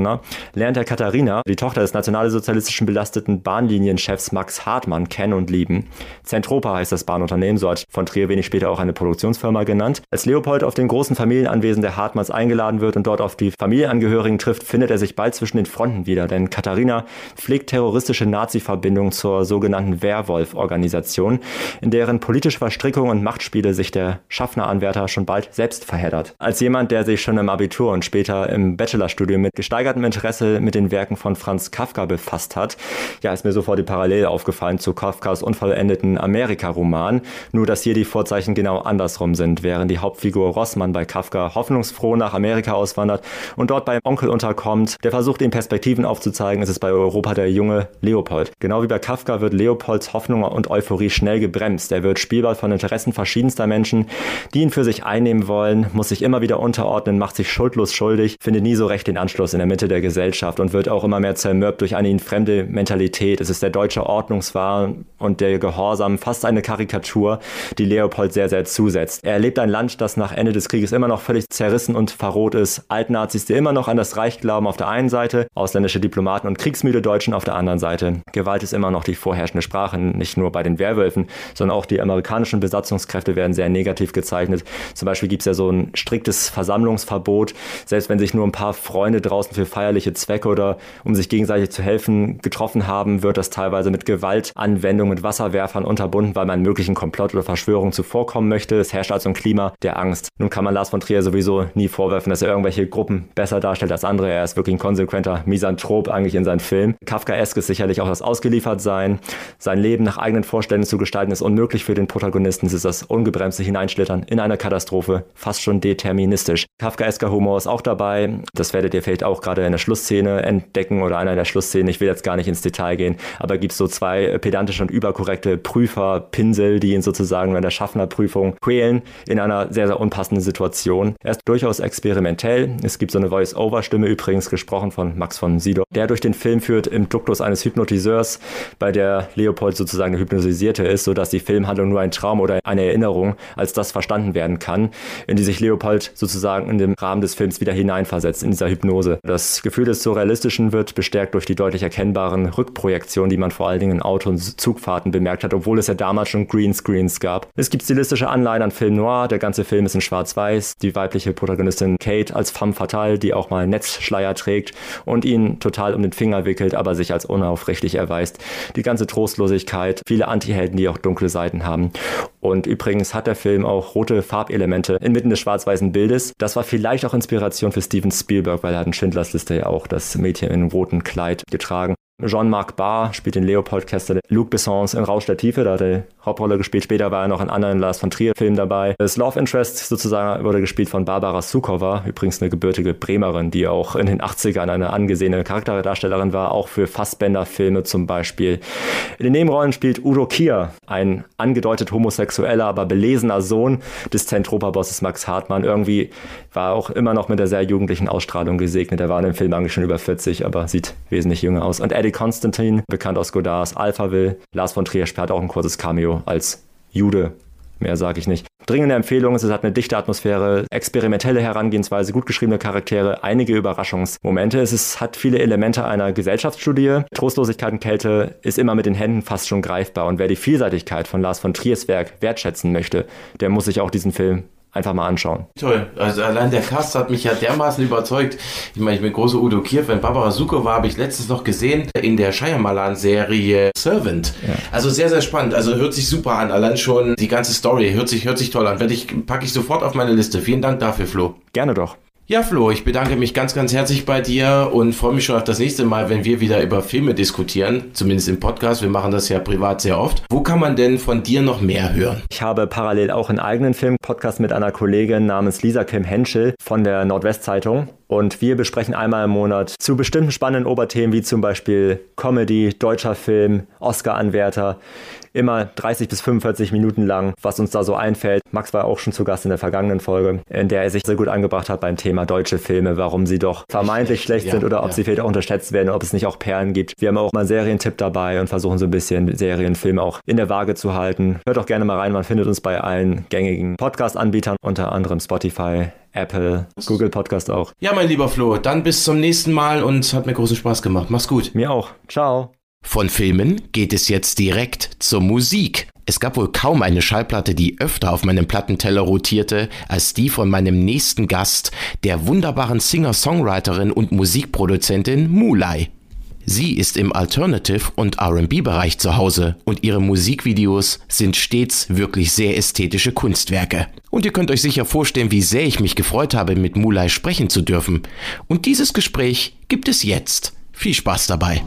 D: Schlafwagenschaffner, lernt er Katharina, die Tochter des nationalsozialistischen belasteten Bahnlinienchefs Max Hartmann, kennen und lieben. Zentropa heißt das Bahnunternehmen, so hat von Trier wenig später auch eine Produktionsfirma genannt. Als Leopold auf den großen Familienanwesen der Hartmanns eingeladen wird und dort auf die Familienangehörigen trifft, findet er sich bald zwischen den Fronten wieder, denn Katharina pflegt terroristische Nazi-Verbindungen zur sogenannten Werwolf-Organisation, in deren politische Verstrickung und Machtspiele sich der Schaffner-Anwärter schon bald selbst verheddert. Als jemand, der sich schon im Abitur und später im Bachelorstudium mit gesteigertem Interesse mit den Werken von Franz Kafka befasst hat, ja, ist mir sofort die Parallele aufgefallen zu Kafkas unvollendeten Amerika-Roman, nur dass hier die Vorzeichen genau andersrum sind, während die Hauptfigur Rossmann bei Kafka hoffnungsfroh nach Amerika auswandert und dort beim Onkel unterkommt, der versucht ihm Perspektiven aufzuzeigen, ist es bei Europa der junge Leopold. Genau wie bei Kafka wird Leopolds Hoffnung und Euphorie schnell gebremst. Er wird Spielball von Interessen verschiedenster Menschen, die ihn für sich einnehmen wollen, muss sich immer wieder unterordnen, macht sich schuldlos schuldig, findet nie so recht den Anschluss in der Mitte der Gesellschaft und wird auch immer mehr zermürbt durch eine ihn fremde Mentalität. Es ist der deutsche Ordnungswahn und der Gehorsam, fast eine Karikatur, die Leopold sehr, sehr zusetzt. Er erlebt ein Land, das nach Ende des Krieges immer noch völlig zerrissen und verroht ist. Altnazis, die immer noch an das Reich glauben auf der einen Seite, ausländische Diplomaten und kriegsmüde Deutschen auf der anderen Seite. Gewalt ist immer noch die vorherrschende Sprache, nicht nur bei den Werwölfen, sondern auch die amerikanischen Besatzungskräfte werden sehr negativ gezeichnet. Zum Beispiel gibt es ja so ein striktes Versammlungsverbot. Selbst wenn sich nur ein paar Freunde draußen für für feierliche Zwecke oder um sich gegenseitig zu helfen getroffen haben, wird das teilweise mit Gewaltanwendung mit Wasserwerfern unterbunden, weil man möglichen Komplott oder Verschwörung zuvorkommen möchte. Es herrscht also ein Klima der Angst. Nun kann man Lars von Trier sowieso nie vorwerfen, dass er irgendwelche Gruppen besser darstellt als andere. Er ist wirklich ein konsequenter Misanthrop eigentlich in seinen Filmen. Kafkaesk ist sicherlich auch das Ausgeliefertsein. Sein Leben nach eigenen Vorstellungen zu gestalten ist unmöglich für den Protagonisten. Es ist das ungebremste Hineinschlittern in eine Katastrophe, fast schon deterministisch. Kafkaesker Humor ist auch dabei. Das werdet ihr vielleicht auch gerade in der Schlussszene entdecken oder einer der Schlussszenen. Ich will jetzt gar nicht ins Detail gehen, aber gibt es so zwei pedantische und überkorrekte Prüfer, Pinsel, die ihn sozusagen bei der Schaffnerprüfung quälen in einer sehr, sehr unpassenden Situation. Er ist durchaus experimentell. Es gibt so eine Voice-Over-Stimme übrigens, gesprochen von Max von Sydow, der durch den Film führt im Duktus eines Hypnotiseurs, bei der Leopold sozusagen der Hypnotisierte ist, sodass die Filmhandlung nur ein Traum oder eine Erinnerung als das verstanden werden kann, in die sich Leopold sozusagen in dem Rahmen des Films wieder hineinversetzt, in dieser Hypnose. Das Gefühl des Surrealistischen wird bestärkt durch die deutlich erkennbaren Rückprojektionen, die man vor allen Dingen in Auto- und Zugfahrten bemerkt hat, obwohl es ja damals schon Greenscreens gab. Es gibt stilistische Anleihen an Film Noir, der ganze Film ist in schwarz-weiß, die weibliche Protagonistin Kate als femme fatale, die auch mal Netzschleier trägt und ihn total um den Finger wickelt, aber sich als unaufrichtig erweist. Die ganze Trostlosigkeit, viele Antihelden, die auch dunkle Seiten haben. Und übrigens hat der Film auch rote Farbelemente inmitten des schwarz-weißen Bildes. Das war vielleicht auch Inspiration für Steven Spielberg, weil er hat in Schindlers Liste ja auch das Mädchen in einem roten Kleid getragen. Jean-Marc Barr spielt den Leopold Kester, Luc Bessons in Rausch der Tiefe, da hat er Hauptrolle gespielt. Später war er noch in anderen Lars von Trier-Filmen dabei. Das Love Interest sozusagen wurde gespielt von Barbara Sukowa, übrigens eine gebürtige Bremerin, die auch in den 80ern eine angesehene Charakterdarstellerin war, auch für Fassbender-Filme zum Beispiel. In den Nebenrollen spielt Udo Kier, ein angedeutet homosexueller, aber belesener Sohn des Zentropa-Bosses Max Hartmann. Irgendwie war er auch immer noch mit der sehr jugendlichen Ausstrahlung gesegnet. Er war in dem Film eigentlich schon über 40, aber sieht wesentlich jünger aus. Und Eddie Eddie Constantine, bekannt aus Godards Alphaville. Lars von Trier hat auch ein kurzes Cameo als Jude. Mehr sage ich nicht. Dringende Empfehlung, es hat eine dichte Atmosphäre, experimentelle Herangehensweise, gut geschriebene Charaktere, einige Überraschungsmomente. Es ist, hat viele Elemente einer Gesellschaftsstudie. Trostlosigkeit und Kälte ist immer mit den Händen fast schon greifbar. Und wer die Vielseitigkeit von Lars von Triers Werk wertschätzen möchte, der muss sich auch diesen Film einfach mal anschauen.
B: Toll. Also allein der Cast hat mich ja dermaßen überzeugt. Ich meine, ich bin großer Udo Kier, wenn Barbara Sukowa habe ich letztens noch gesehen in der Shyamalan-Serie Servant. Ja. Also sehr, sehr spannend. Also hört sich super an. Allein schon die ganze Story hört sich, hört sich toll an. Werde ich, packe ich sofort auf meine Liste. Vielen Dank dafür, Flo.
D: Gerne doch.
B: Ja, Flo, ich bedanke mich ganz, ganz herzlich bei dir und freue mich schon auf das nächste Mal, wenn wir wieder über Filme diskutieren, zumindest im Podcast. Wir machen das ja privat sehr oft. Wo kann man denn von dir noch mehr hören?
D: Ich habe parallel auch einen eigenen Film-Podcast mit einer Kollegin namens Lisa Kim Henschel von der Nordwestzeitung. Und wir besprechen einmal im Monat zu bestimmten spannenden Oberthemen wie zum Beispiel Comedy, deutscher Film, Oscar-Anwärter. Immer 30 bis 45 Minuten lang, was uns da so einfällt. Max war auch schon zu Gast in der vergangenen Folge, in der er sich sehr gut angebracht hat beim Thema deutsche Filme, warum sie doch vermeintlich schlecht, schlecht sind oder ob ja. sie vielleicht auch unterschätzt werden, ob es nicht auch Perlen gibt. Wir haben auch mal einen Serientipp dabei und versuchen so ein bisschen Serienfilme auch in der Waage zu halten. Hört doch gerne mal rein, man findet uns bei allen gängigen Podcast-Anbietern, unter anderem Spotify, Apple, Google Podcast auch.
B: Ja, mein lieber Flo, dann bis zum nächsten Mal und hat mir großen Spaß gemacht. Mach's gut.
D: Mir auch. Ciao.
B: Von Filmen geht es jetzt direkt zur Musik. Es gab wohl kaum eine Schallplatte, die öfter auf meinem Plattenteller rotierte, als die von meinem nächsten Gast, der wunderbaren Singer-Songwriterin und Musikproduzentin Mulai. Sie ist im Alternative- und RB-Bereich zu Hause und ihre Musikvideos sind stets wirklich sehr ästhetische Kunstwerke. Und ihr könnt euch sicher vorstellen, wie sehr ich mich gefreut habe, mit Mulai sprechen zu dürfen. Und dieses Gespräch gibt es jetzt. Viel Spaß dabei.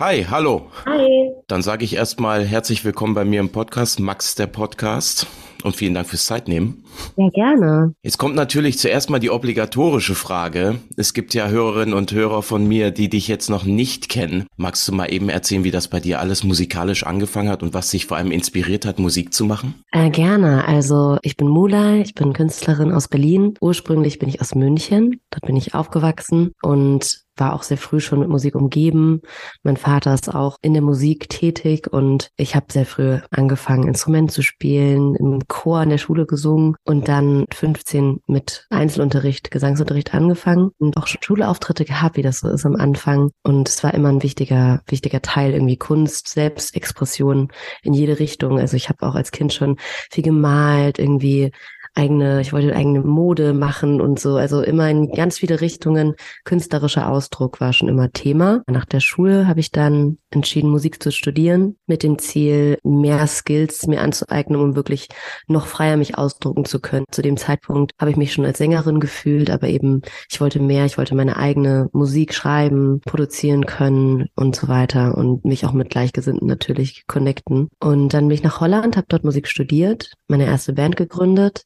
E: Hi.
B: Hallo.
E: Hi.
B: Dann sage ich erstmal herzlich willkommen bei mir im Podcast, Max der Podcast und vielen Dank fürs Zeitnehmen.
E: Ja, gerne.
B: Jetzt kommt natürlich zuerst mal die obligatorische Frage. Es gibt ja Hörerinnen und Hörer von mir, die dich jetzt noch nicht kennen. Magst du mal eben erzählen, wie das bei dir alles musikalisch angefangen hat und was dich vor allem inspiriert hat, Musik zu machen?
E: Äh, gerne. Also ich bin Mula, ich bin Künstlerin aus Berlin. Ursprünglich bin ich aus München. Dort bin ich aufgewachsen und war auch sehr früh schon mit Musik umgeben. Mein Vater ist auch in der Musik tätig und ich habe sehr früh angefangen, Instrument zu spielen, im Chor in der Schule gesungen und dann 15 mit Einzelunterricht, Gesangsunterricht angefangen und auch schon Schulauftritte gehabt, wie das so ist am Anfang. Und es war immer ein wichtiger, wichtiger Teil irgendwie Kunst, Selbstexpression in jede Richtung. Also ich habe auch als Kind schon viel gemalt, irgendwie eigene, ich wollte eigene Mode machen und so. Also immer in ganz viele Richtungen. Künstlerischer Ausdruck war schon immer Thema. Nach der Schule habe ich dann entschieden, Musik zu studieren, mit dem Ziel, mehr Skills mir anzueignen, um wirklich noch freier mich ausdrucken zu können. Zu dem Zeitpunkt habe ich mich schon als Sängerin gefühlt, aber eben, ich wollte mehr, ich wollte meine eigene Musik schreiben, produzieren können und so weiter und mich auch mit Gleichgesinnten natürlich connecten. Und dann bin ich nach Holland, habe dort Musik studiert, meine erste Band gegründet,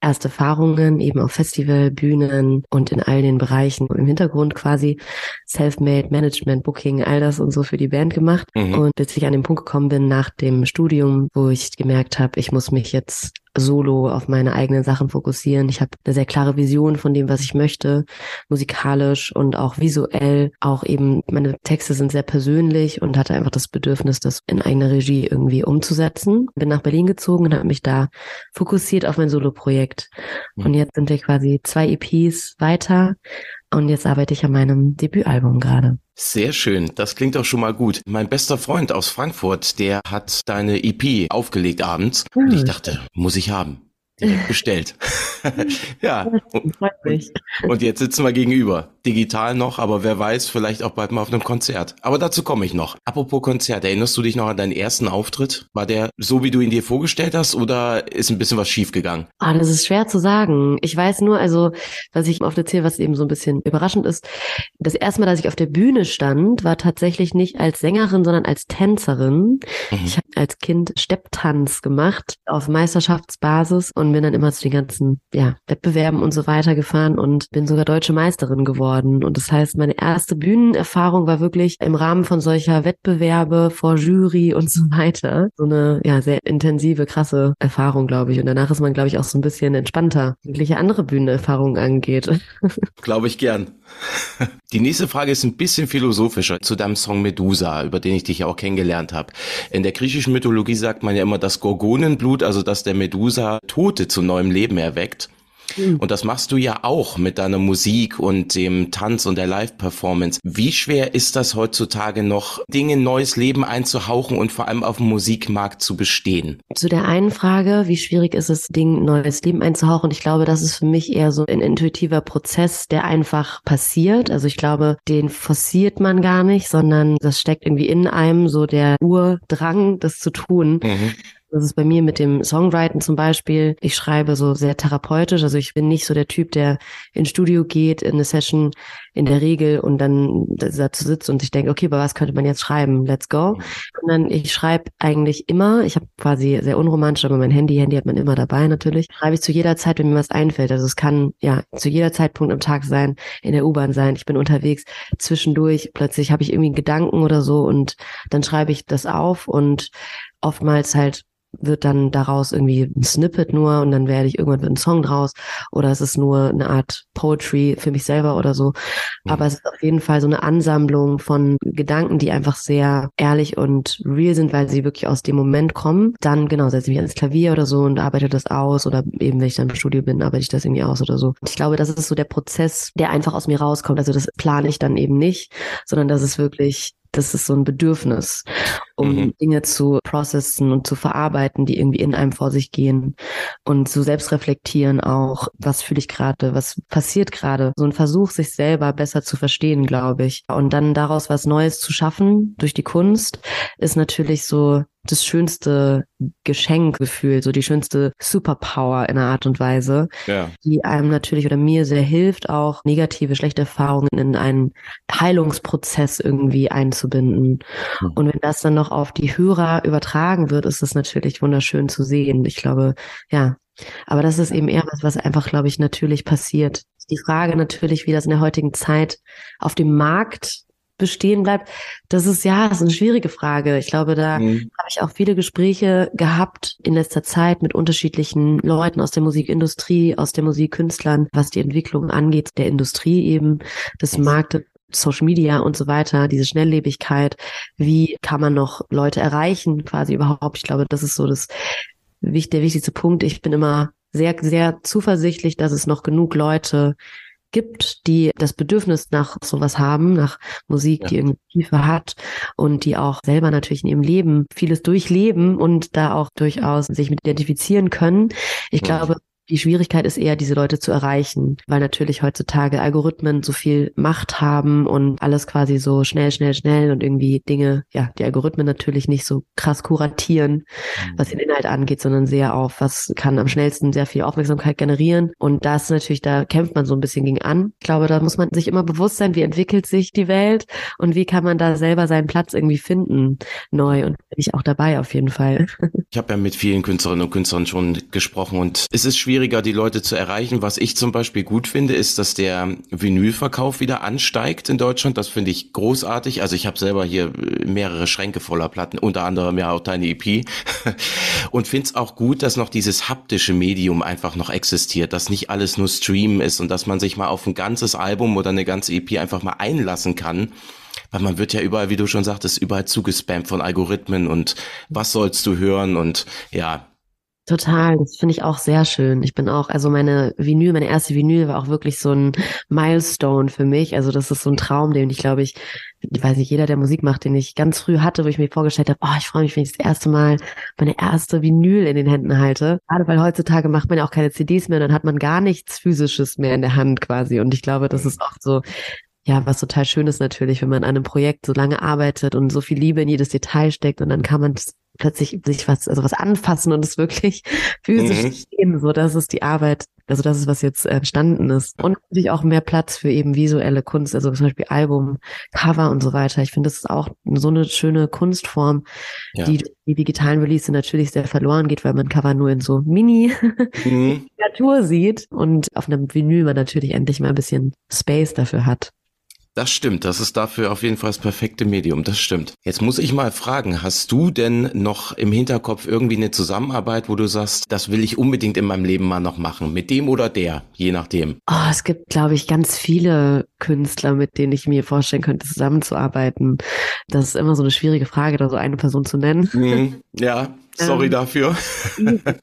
E: erste Erfahrungen eben auf Festival, Bühnen und in all den Bereichen im Hintergrund quasi Self-Made, Management, Booking, all das und so für die Band gemacht. Mhm. Und bis ich an den Punkt gekommen bin nach dem Studium, wo ich gemerkt habe, ich muss mich jetzt solo auf meine eigenen Sachen fokussieren. Ich habe eine sehr klare Vision von dem, was ich möchte, musikalisch und auch visuell. Auch eben, meine Texte sind sehr persönlich und hatte einfach das Bedürfnis, das in eigener Regie irgendwie umzusetzen. Bin nach Berlin gezogen und habe mich da fokussiert auf mein Solo-Projekt. Mhm. Und jetzt sind wir quasi zwei EPs weiter und jetzt arbeite ich an meinem Debütalbum gerade.
B: Sehr schön, das klingt auch schon mal gut. Mein bester Freund aus Frankfurt, der hat deine EP aufgelegt abends hm. und ich dachte, muss ich haben direkt bestellt. ja. Und, und, jetzt sitzen wir gegenüber. Digital noch, aber wer weiß, vielleicht auch bald mal auf einem Konzert. Aber dazu komme ich noch. Apropos Konzert, erinnerst du dich noch an deinen ersten Auftritt? War der so, wie du ihn dir vorgestellt hast oder ist ein bisschen was schiefgegangen?
E: Ah, das ist schwer zu sagen. Ich weiß nur, also, was ich oft erzähle, was eben so ein bisschen überraschend ist. Das erste Mal, dass ich auf der Bühne stand, war tatsächlich nicht als Sängerin, sondern als Tänzerin. Mhm. Ich habe als Kind Stepptanz gemacht auf Meisterschaftsbasis und bin dann immer zu den ganzen ja, Wettbewerben und so weiter gefahren und bin sogar deutsche Meisterin geworden. Und das heißt, meine erste Bühnenerfahrung war wirklich im Rahmen von solcher Wettbewerbe vor Jury und so weiter. So eine ja sehr intensive, krasse Erfahrung, glaube ich. Und danach ist man, glaube ich, auch so ein bisschen entspannter, welche andere Bühnenerfahrungen angeht.
B: glaube ich gern. Die nächste Frage ist ein bisschen philosophischer zu deinem Song Medusa, über den ich dich ja auch kennengelernt habe. In der griechischen Mythologie sagt man ja immer, dass Gorgonenblut, also dass der Medusa Tote zu neuem Leben erweckt. Mhm. Und das machst du ja auch mit deiner Musik und dem Tanz und der Live-Performance. Wie schwer ist das heutzutage noch, Dinge neues Leben einzuhauchen und vor allem auf dem Musikmarkt zu bestehen?
E: Zu der einen Frage, wie schwierig ist es, Ding neues Leben einzuhauchen? Ich glaube, das ist für mich eher so ein intuitiver Prozess, der einfach passiert. Also ich glaube, den forciert man gar nicht, sondern das steckt irgendwie in einem so der Urdrang, das zu tun. Mhm. Das ist bei mir mit dem Songwriting zum Beispiel. Ich schreibe so sehr therapeutisch. Also ich bin nicht so der Typ, der ins Studio geht, in eine Session in der Regel und dann dazu sitzt und ich denke, okay, aber was könnte man jetzt schreiben? Let's go. Sondern ich schreibe eigentlich immer, ich habe quasi sehr unromantisch, aber mein Handy, Handy hat man immer dabei natürlich, schreibe ich zu jeder Zeit, wenn mir was einfällt. Also es kann ja zu jeder Zeitpunkt am Tag sein, in der U-Bahn sein, ich bin unterwegs, zwischendurch plötzlich habe ich irgendwie einen Gedanken oder so und dann schreibe ich das auf und oftmals halt wird dann daraus irgendwie ein Snippet nur und dann werde ich irgendwann wird ein Song draus oder es ist nur eine Art Poetry für mich selber oder so. Mhm. Aber es ist auf jeden Fall so eine Ansammlung von Gedanken, die einfach sehr ehrlich und real sind, weil sie wirklich aus dem Moment kommen. Dann genau setze ich mich ans Klavier oder so und arbeite das aus oder eben wenn ich dann im Studio bin, arbeite ich das irgendwie aus oder so. Ich glaube, das ist so der Prozess, der einfach aus mir rauskommt. Also das plane ich dann eben nicht, sondern das ist wirklich das ist so ein Bedürfnis, um mhm. Dinge zu processen und zu verarbeiten, die irgendwie in einem vor sich gehen und zu selbst reflektieren auch, was fühle ich gerade, was passiert gerade. So ein Versuch, sich selber besser zu verstehen, glaube ich. Und dann daraus was Neues zu schaffen durch die Kunst, ist natürlich so das schönste Geschenkgefühl, so die schönste Superpower in einer Art und Weise, ja. die einem natürlich oder mir sehr hilft, auch negative, schlechte Erfahrungen in einen Heilungsprozess irgendwie einzubinden. Mhm. Und wenn das dann noch auf die Hörer übertragen wird, ist das natürlich wunderschön zu sehen. Ich glaube, ja. Aber das ist eben eher was, was einfach, glaube ich, natürlich passiert. Die Frage natürlich, wie das in der heutigen Zeit auf dem Markt bestehen bleibt, das ist ja, das ist eine schwierige Frage. Ich glaube, da mhm. habe ich auch viele Gespräche gehabt in letzter Zeit mit unterschiedlichen Leuten aus der Musikindustrie, aus der Musikkünstlern, was die Entwicklung angeht, der Industrie eben, des Marktes. Social Media und so weiter, diese Schnelllebigkeit, wie kann man noch Leute erreichen, quasi überhaupt. Ich glaube, das ist so das, der wichtigste Punkt. Ich bin immer sehr, sehr zuversichtlich, dass es noch genug Leute gibt, die das Bedürfnis nach sowas haben, nach Musik, ja. die irgendwie Tiefe hat und die auch selber natürlich in ihrem Leben vieles durchleben und da auch durchaus sich mit identifizieren können. Ich ja. glaube, Die Schwierigkeit ist eher, diese Leute zu erreichen, weil natürlich heutzutage Algorithmen so viel Macht haben und alles quasi so schnell, schnell, schnell und irgendwie Dinge, ja, die Algorithmen natürlich nicht so krass kuratieren, mhm. was den Inhalt angeht, sondern sehr auf, was kann am schnellsten sehr viel Aufmerksamkeit generieren. Und das natürlich, da kämpft man so ein bisschen gegen an. Ich glaube, da muss man sich immer bewusst sein, wie entwickelt sich die Welt und wie kann man da selber seinen Platz irgendwie finden, neu. Und bin ich auch dabei auf jeden Fall.
B: Ich habe ja mit vielen Künstlerinnen und Künstlern schon gesprochen und es ist schwieriger, die Leute zu erreichen. Was ich zum Beispiel gut finde, ist, dass der Vinylverkauf wieder ansteigt in Deutschland. Das finde ich großartig. Also ich habe selber hier mehrere Schränke voller Platten, unter anderem ja auch deine EP. Und finde es auch gut, dass noch dieses haptische Medium einfach noch existiert, dass nicht alles nur Streamen ist und dass man sich mal auf ein ganzes Album oder eine ganze EP einfach mal einlassen kann weil man wird ja überall, wie du schon sagtest, überall zugespammt von Algorithmen und was sollst du hören und ja.
E: Total, das finde ich auch sehr schön. Ich bin auch, also meine Vinyl, meine erste Vinyl war auch wirklich so ein Milestone für mich. Also das ist so ein Traum, den ich glaube ich, ich weiß nicht, jeder, der Musik macht, den ich ganz früh hatte, wo ich mir vorgestellt habe, oh, ich freue mich, wenn ich das erste Mal meine erste Vinyl in den Händen halte. Gerade weil heutzutage macht man ja auch keine CDs mehr, dann hat man gar nichts Physisches mehr in der Hand quasi. Und ich glaube, das ist auch so ja, was total schön ist natürlich, wenn man an einem Projekt so lange arbeitet und so viel Liebe in jedes Detail steckt und dann kann man plötzlich sich was, also was anfassen und es wirklich physisch mhm. sehen. So, das ist die Arbeit, also das ist, was jetzt entstanden ist. Und natürlich auch mehr Platz für eben visuelle Kunst, also zum Beispiel Album, Cover und so weiter. Ich finde, das ist auch so eine schöne Kunstform, ja. die die digitalen Release natürlich sehr verloren geht, weil man Cover nur in so Mini-Miniatur mhm. sieht und auf einem Vinyl man natürlich endlich mal ein bisschen Space dafür hat.
B: Das stimmt, das ist dafür auf jeden Fall das perfekte Medium, das stimmt. Jetzt muss ich mal fragen, hast du denn noch im Hinterkopf irgendwie eine Zusammenarbeit, wo du sagst, das will ich unbedingt in meinem Leben mal noch machen, mit dem oder der, je nachdem?
E: Oh, es gibt, glaube ich, ganz viele Künstler, mit denen ich mir vorstellen könnte, zusammenzuarbeiten. Das ist immer so eine schwierige Frage, da so eine Person zu nennen.
B: Mhm, ja, Sorry ähm, dafür.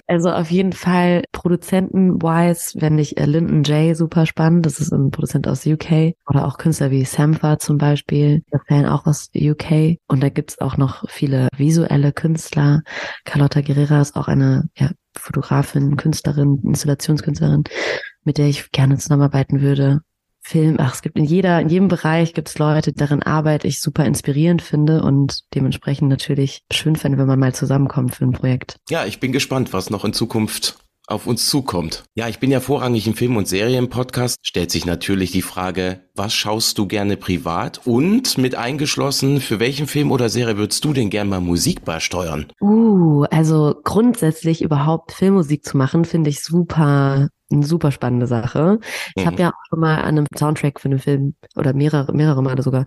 E: Also auf jeden Fall Produzenten-wise finde ich äh, Lyndon J super spannend. Das ist ein Produzent aus UK. Oder auch Künstler wie Sampha zum Beispiel. Der Fan auch aus UK. Und da gibt's auch noch viele visuelle Künstler. Carlotta Guerrera ist auch eine ja, Fotografin, Künstlerin, Installationskünstlerin, mit der ich gerne zusammenarbeiten würde. Film, ach, es gibt in jeder, in jedem Bereich gibt es Leute, deren Arbeit ich super inspirierend finde und dementsprechend natürlich schön fände, wenn man mal zusammenkommt für ein Projekt.
B: Ja, ich bin gespannt, was noch in Zukunft auf uns zukommt. Ja, ich bin ja vorrangig im Film- und Serienpodcast. Stellt sich natürlich die Frage, was schaust du gerne privat? Und mit eingeschlossen, für welchen Film oder Serie würdest du denn gerne mal Musik beisteuern?
E: Uh, also grundsätzlich überhaupt Filmmusik zu machen, finde ich super eine super spannende Sache. Ich mhm. habe ja auch schon mal an einem Soundtrack für einen Film oder mehrere, mehrere Male sogar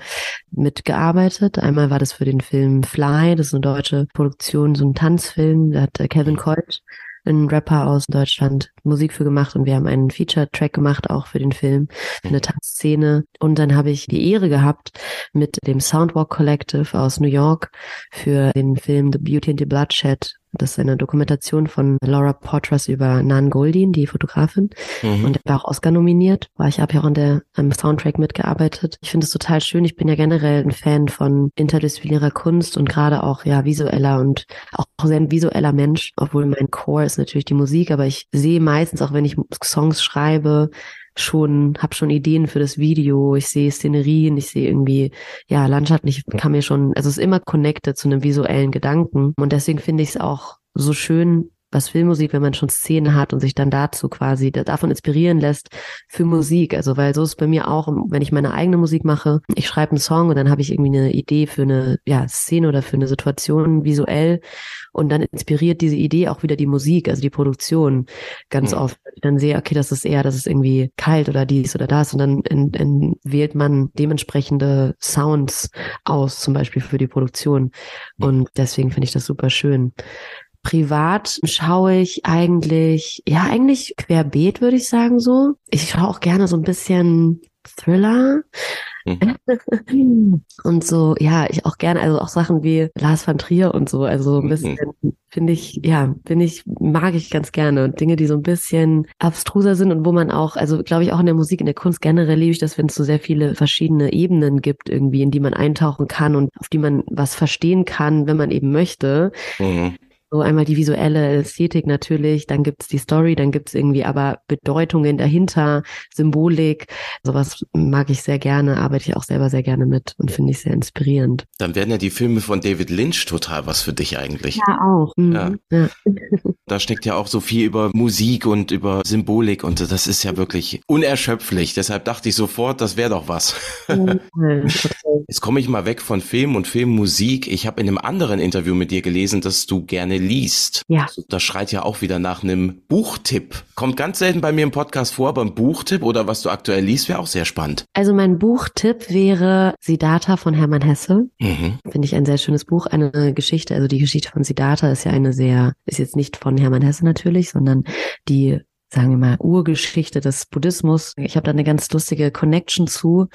E: mitgearbeitet. Einmal war das für den Film Fly, das ist eine deutsche Produktion, so ein Tanzfilm, da hat Kevin Colt ein Rapper aus Deutschland Musik für gemacht und wir haben einen Feature-Track gemacht, auch für den Film, für eine Tanzszene. Und dann habe ich die Ehre gehabt, mit dem Soundwalk Collective aus New York für den Film The Beauty and the Bloodshed das ist eine Dokumentation von Laura Portras über Nan Goldin, die Fotografin. Mhm. Und war auch Oscar nominiert. War ich habe ja auch an der am Soundtrack mitgearbeitet. Ich finde es total schön. Ich bin ja generell ein Fan von interdisziplinärer Kunst und gerade auch ja visueller und auch sehr ein visueller Mensch, obwohl mein Core ist natürlich die Musik, aber ich sehe meistens auch, wenn ich Songs schreibe, schon, habe schon Ideen für das Video, ich sehe Szenerien, ich sehe irgendwie, ja, landschaftlich kann mir schon, also es ist immer connected zu einem visuellen Gedanken. Und deswegen finde ich es auch so schön, was Filmmusik, wenn man schon Szenen hat und sich dann dazu quasi davon inspirieren lässt für Musik. Also weil so ist bei mir auch, wenn ich meine eigene Musik mache, ich schreibe einen Song und dann habe ich irgendwie eine Idee für eine ja, Szene oder für eine Situation visuell und dann inspiriert diese Idee auch wieder die Musik, also die Produktion ganz mhm. oft. Ich dann sehe, okay, das ist eher, das ist irgendwie kalt oder dies oder das und dann in, in wählt man dementsprechende Sounds aus, zum Beispiel für die Produktion. Und deswegen finde ich das super schön. Privat schaue ich eigentlich, ja, eigentlich querbeet, würde ich sagen so. Ich schaue auch gerne so ein bisschen Thriller. Mhm. und so, ja, ich auch gerne, also auch Sachen wie Lars van Trier und so, also ein bisschen, mhm. finde ich, ja, finde ich, mag ich ganz gerne. Und Dinge, die so ein bisschen abstruser sind und wo man auch, also glaube ich auch in der Musik, in der Kunst generell liebe ich das, wenn es so sehr viele verschiedene Ebenen gibt irgendwie, in die man eintauchen kann und auf die man was verstehen kann, wenn man eben möchte. Mhm So einmal die visuelle Ästhetik natürlich, dann gibt's die Story, dann gibt's irgendwie aber Bedeutungen dahinter, Symbolik. Sowas mag ich sehr gerne, arbeite ich auch selber sehr gerne mit und finde ich sehr inspirierend.
B: Dann werden ja die Filme von David Lynch total was für dich eigentlich.
E: Ja, auch. Mhm. Ja. ja.
B: Da steckt ja auch so viel über Musik und über Symbolik und das ist ja wirklich unerschöpflich. Deshalb dachte ich sofort, das wäre doch was. Jetzt komme ich mal weg von Film und Filmmusik. Ich habe in einem anderen Interview mit dir gelesen, dass du gerne liest.
E: Ja. Also,
B: das schreit ja auch wieder nach einem Buchtipp. Kommt ganz selten bei mir im Podcast vor, aber ein Buchtipp oder was du aktuell liest, wäre auch sehr spannend.
E: Also mein Buchtipp wäre Siddhartha von Hermann Hesse. Mhm. Finde ich ein sehr schönes Buch. Eine Geschichte, also die Geschichte von Siddhartha ist ja eine sehr, ist jetzt nicht von Hermann Hesse natürlich, sondern die sagen wir mal, Urgeschichte des Buddhismus. Ich habe da eine ganz lustige Connection zu,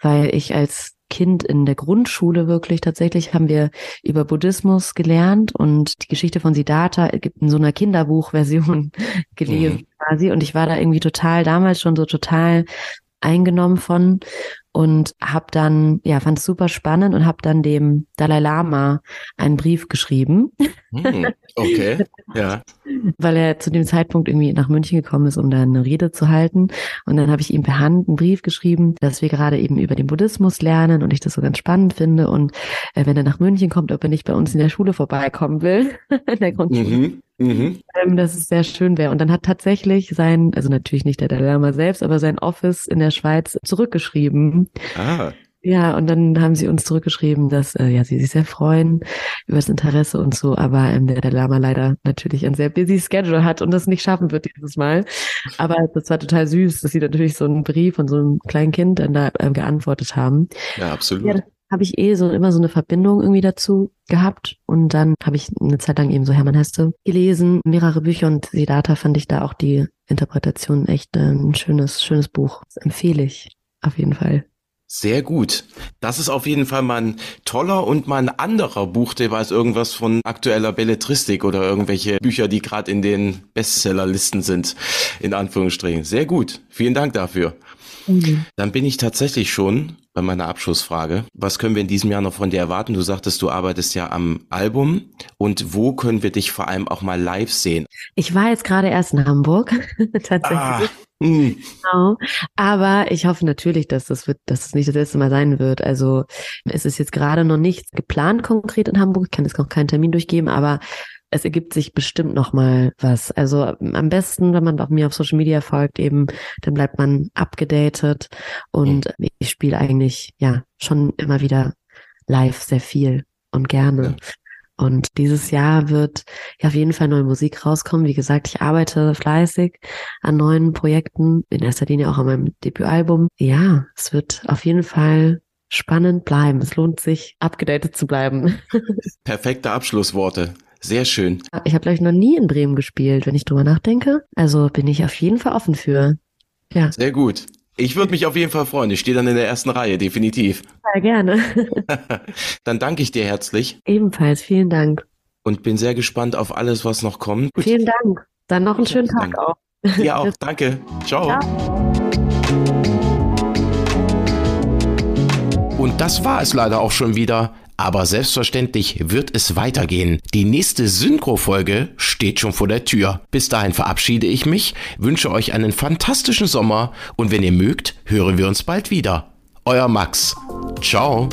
E: weil ich als Kind in der Grundschule wirklich tatsächlich haben wir über Buddhismus gelernt und die Geschichte von Siddhartha gibt in so einer Kinderbuchversion gelesen mhm. quasi und ich war da irgendwie total damals schon so total eingenommen von und habe dann ja fand es super spannend und habe dann dem Dalai Lama einen Brief geschrieben.
B: Hm, okay, ja.
E: Weil er zu dem Zeitpunkt irgendwie nach München gekommen ist, um da eine Rede zu halten. Und dann habe ich ihm per Hand einen Brief geschrieben, dass wir gerade eben über den Buddhismus lernen und ich das so ganz spannend finde. Und äh, wenn er nach München kommt, ob er nicht bei uns in der Schule vorbeikommen will, in der Grundschule. Mhm. Mhm. Ähm, dass es sehr schön wäre. Und dann hat tatsächlich sein, also natürlich nicht der Dalai Lama selbst, aber sein Office in der Schweiz zurückgeschrieben. Ah. Ja, und dann haben sie uns zurückgeschrieben, dass äh, ja sie sich sehr freuen über das Interesse und so, aber ähm, der Dalai Lama leider natürlich ein sehr busy Schedule hat und das nicht schaffen wird dieses Mal. Aber das war total süß, dass sie natürlich so einen Brief von so einem kleinen Kind dann da ähm, geantwortet haben.
B: Ja, absolut. Ja,
E: habe ich eh so immer so eine Verbindung irgendwie dazu gehabt. Und dann habe ich eine Zeit lang eben so Hermann Hesse gelesen, mehrere Bücher und Siddhartha fand ich da auch die Interpretation echt äh, ein schönes, schönes Buch. Das empfehle ich auf jeden Fall.
B: Sehr gut. Das ist auf jeden Fall mal ein toller und mal ein anderer Buchtipp als irgendwas von aktueller Belletristik oder irgendwelche Bücher, die gerade in den Bestsellerlisten sind, in Anführungsstrichen. Sehr gut. Vielen Dank dafür. Mhm. Dann bin ich tatsächlich schon bei meiner Abschlussfrage. Was können wir in diesem Jahr noch von dir erwarten? Du sagtest, du arbeitest ja am Album. Und wo können wir dich vor allem auch mal live sehen?
E: Ich war jetzt gerade erst in Hamburg, tatsächlich. Ah. Hm. Genau. Aber ich hoffe natürlich, dass das wird, dass es nicht das letzte Mal sein wird. Also es ist jetzt gerade noch nicht geplant konkret in Hamburg. Ich kann jetzt noch keinen Termin durchgeben, aber es ergibt sich bestimmt noch mal was. Also am besten, wenn man auch mir auf Social Media folgt, eben, dann bleibt man abgedatet und mhm. ich spiele eigentlich ja schon immer wieder live sehr viel und gerne. Ja. Und dieses Jahr wird ja auf jeden Fall neue Musik rauskommen. Wie gesagt, ich arbeite fleißig an neuen Projekten, in erster Linie auch an meinem Debütalbum. Ja, es wird auf jeden Fall spannend bleiben. Es lohnt sich, abgedatet zu bleiben.
B: Perfekte Abschlussworte. Sehr schön.
E: Ich habe, glaube ich, noch nie in Bremen gespielt, wenn ich drüber nachdenke. Also bin ich auf jeden Fall offen für. Ja.
B: Sehr gut. Ich würde mich auf jeden Fall freuen. Ich stehe dann in der ersten Reihe, definitiv.
E: Sehr gerne.
B: dann danke ich dir herzlich.
E: Ebenfalls, vielen Dank.
B: Und bin sehr gespannt auf alles, was noch kommt.
E: Gut. Vielen Dank. Dann noch einen schönen Tag
B: auch. Ja auch. Danke. Ciao. Ciao. Und das war es leider auch schon wieder. Aber selbstverständlich wird es weitergehen. Die nächste Synchro-Folge steht schon vor der Tür. Bis dahin verabschiede ich mich, wünsche euch einen fantastischen Sommer und wenn ihr mögt, hören wir uns bald wieder. Euer Max. Ciao.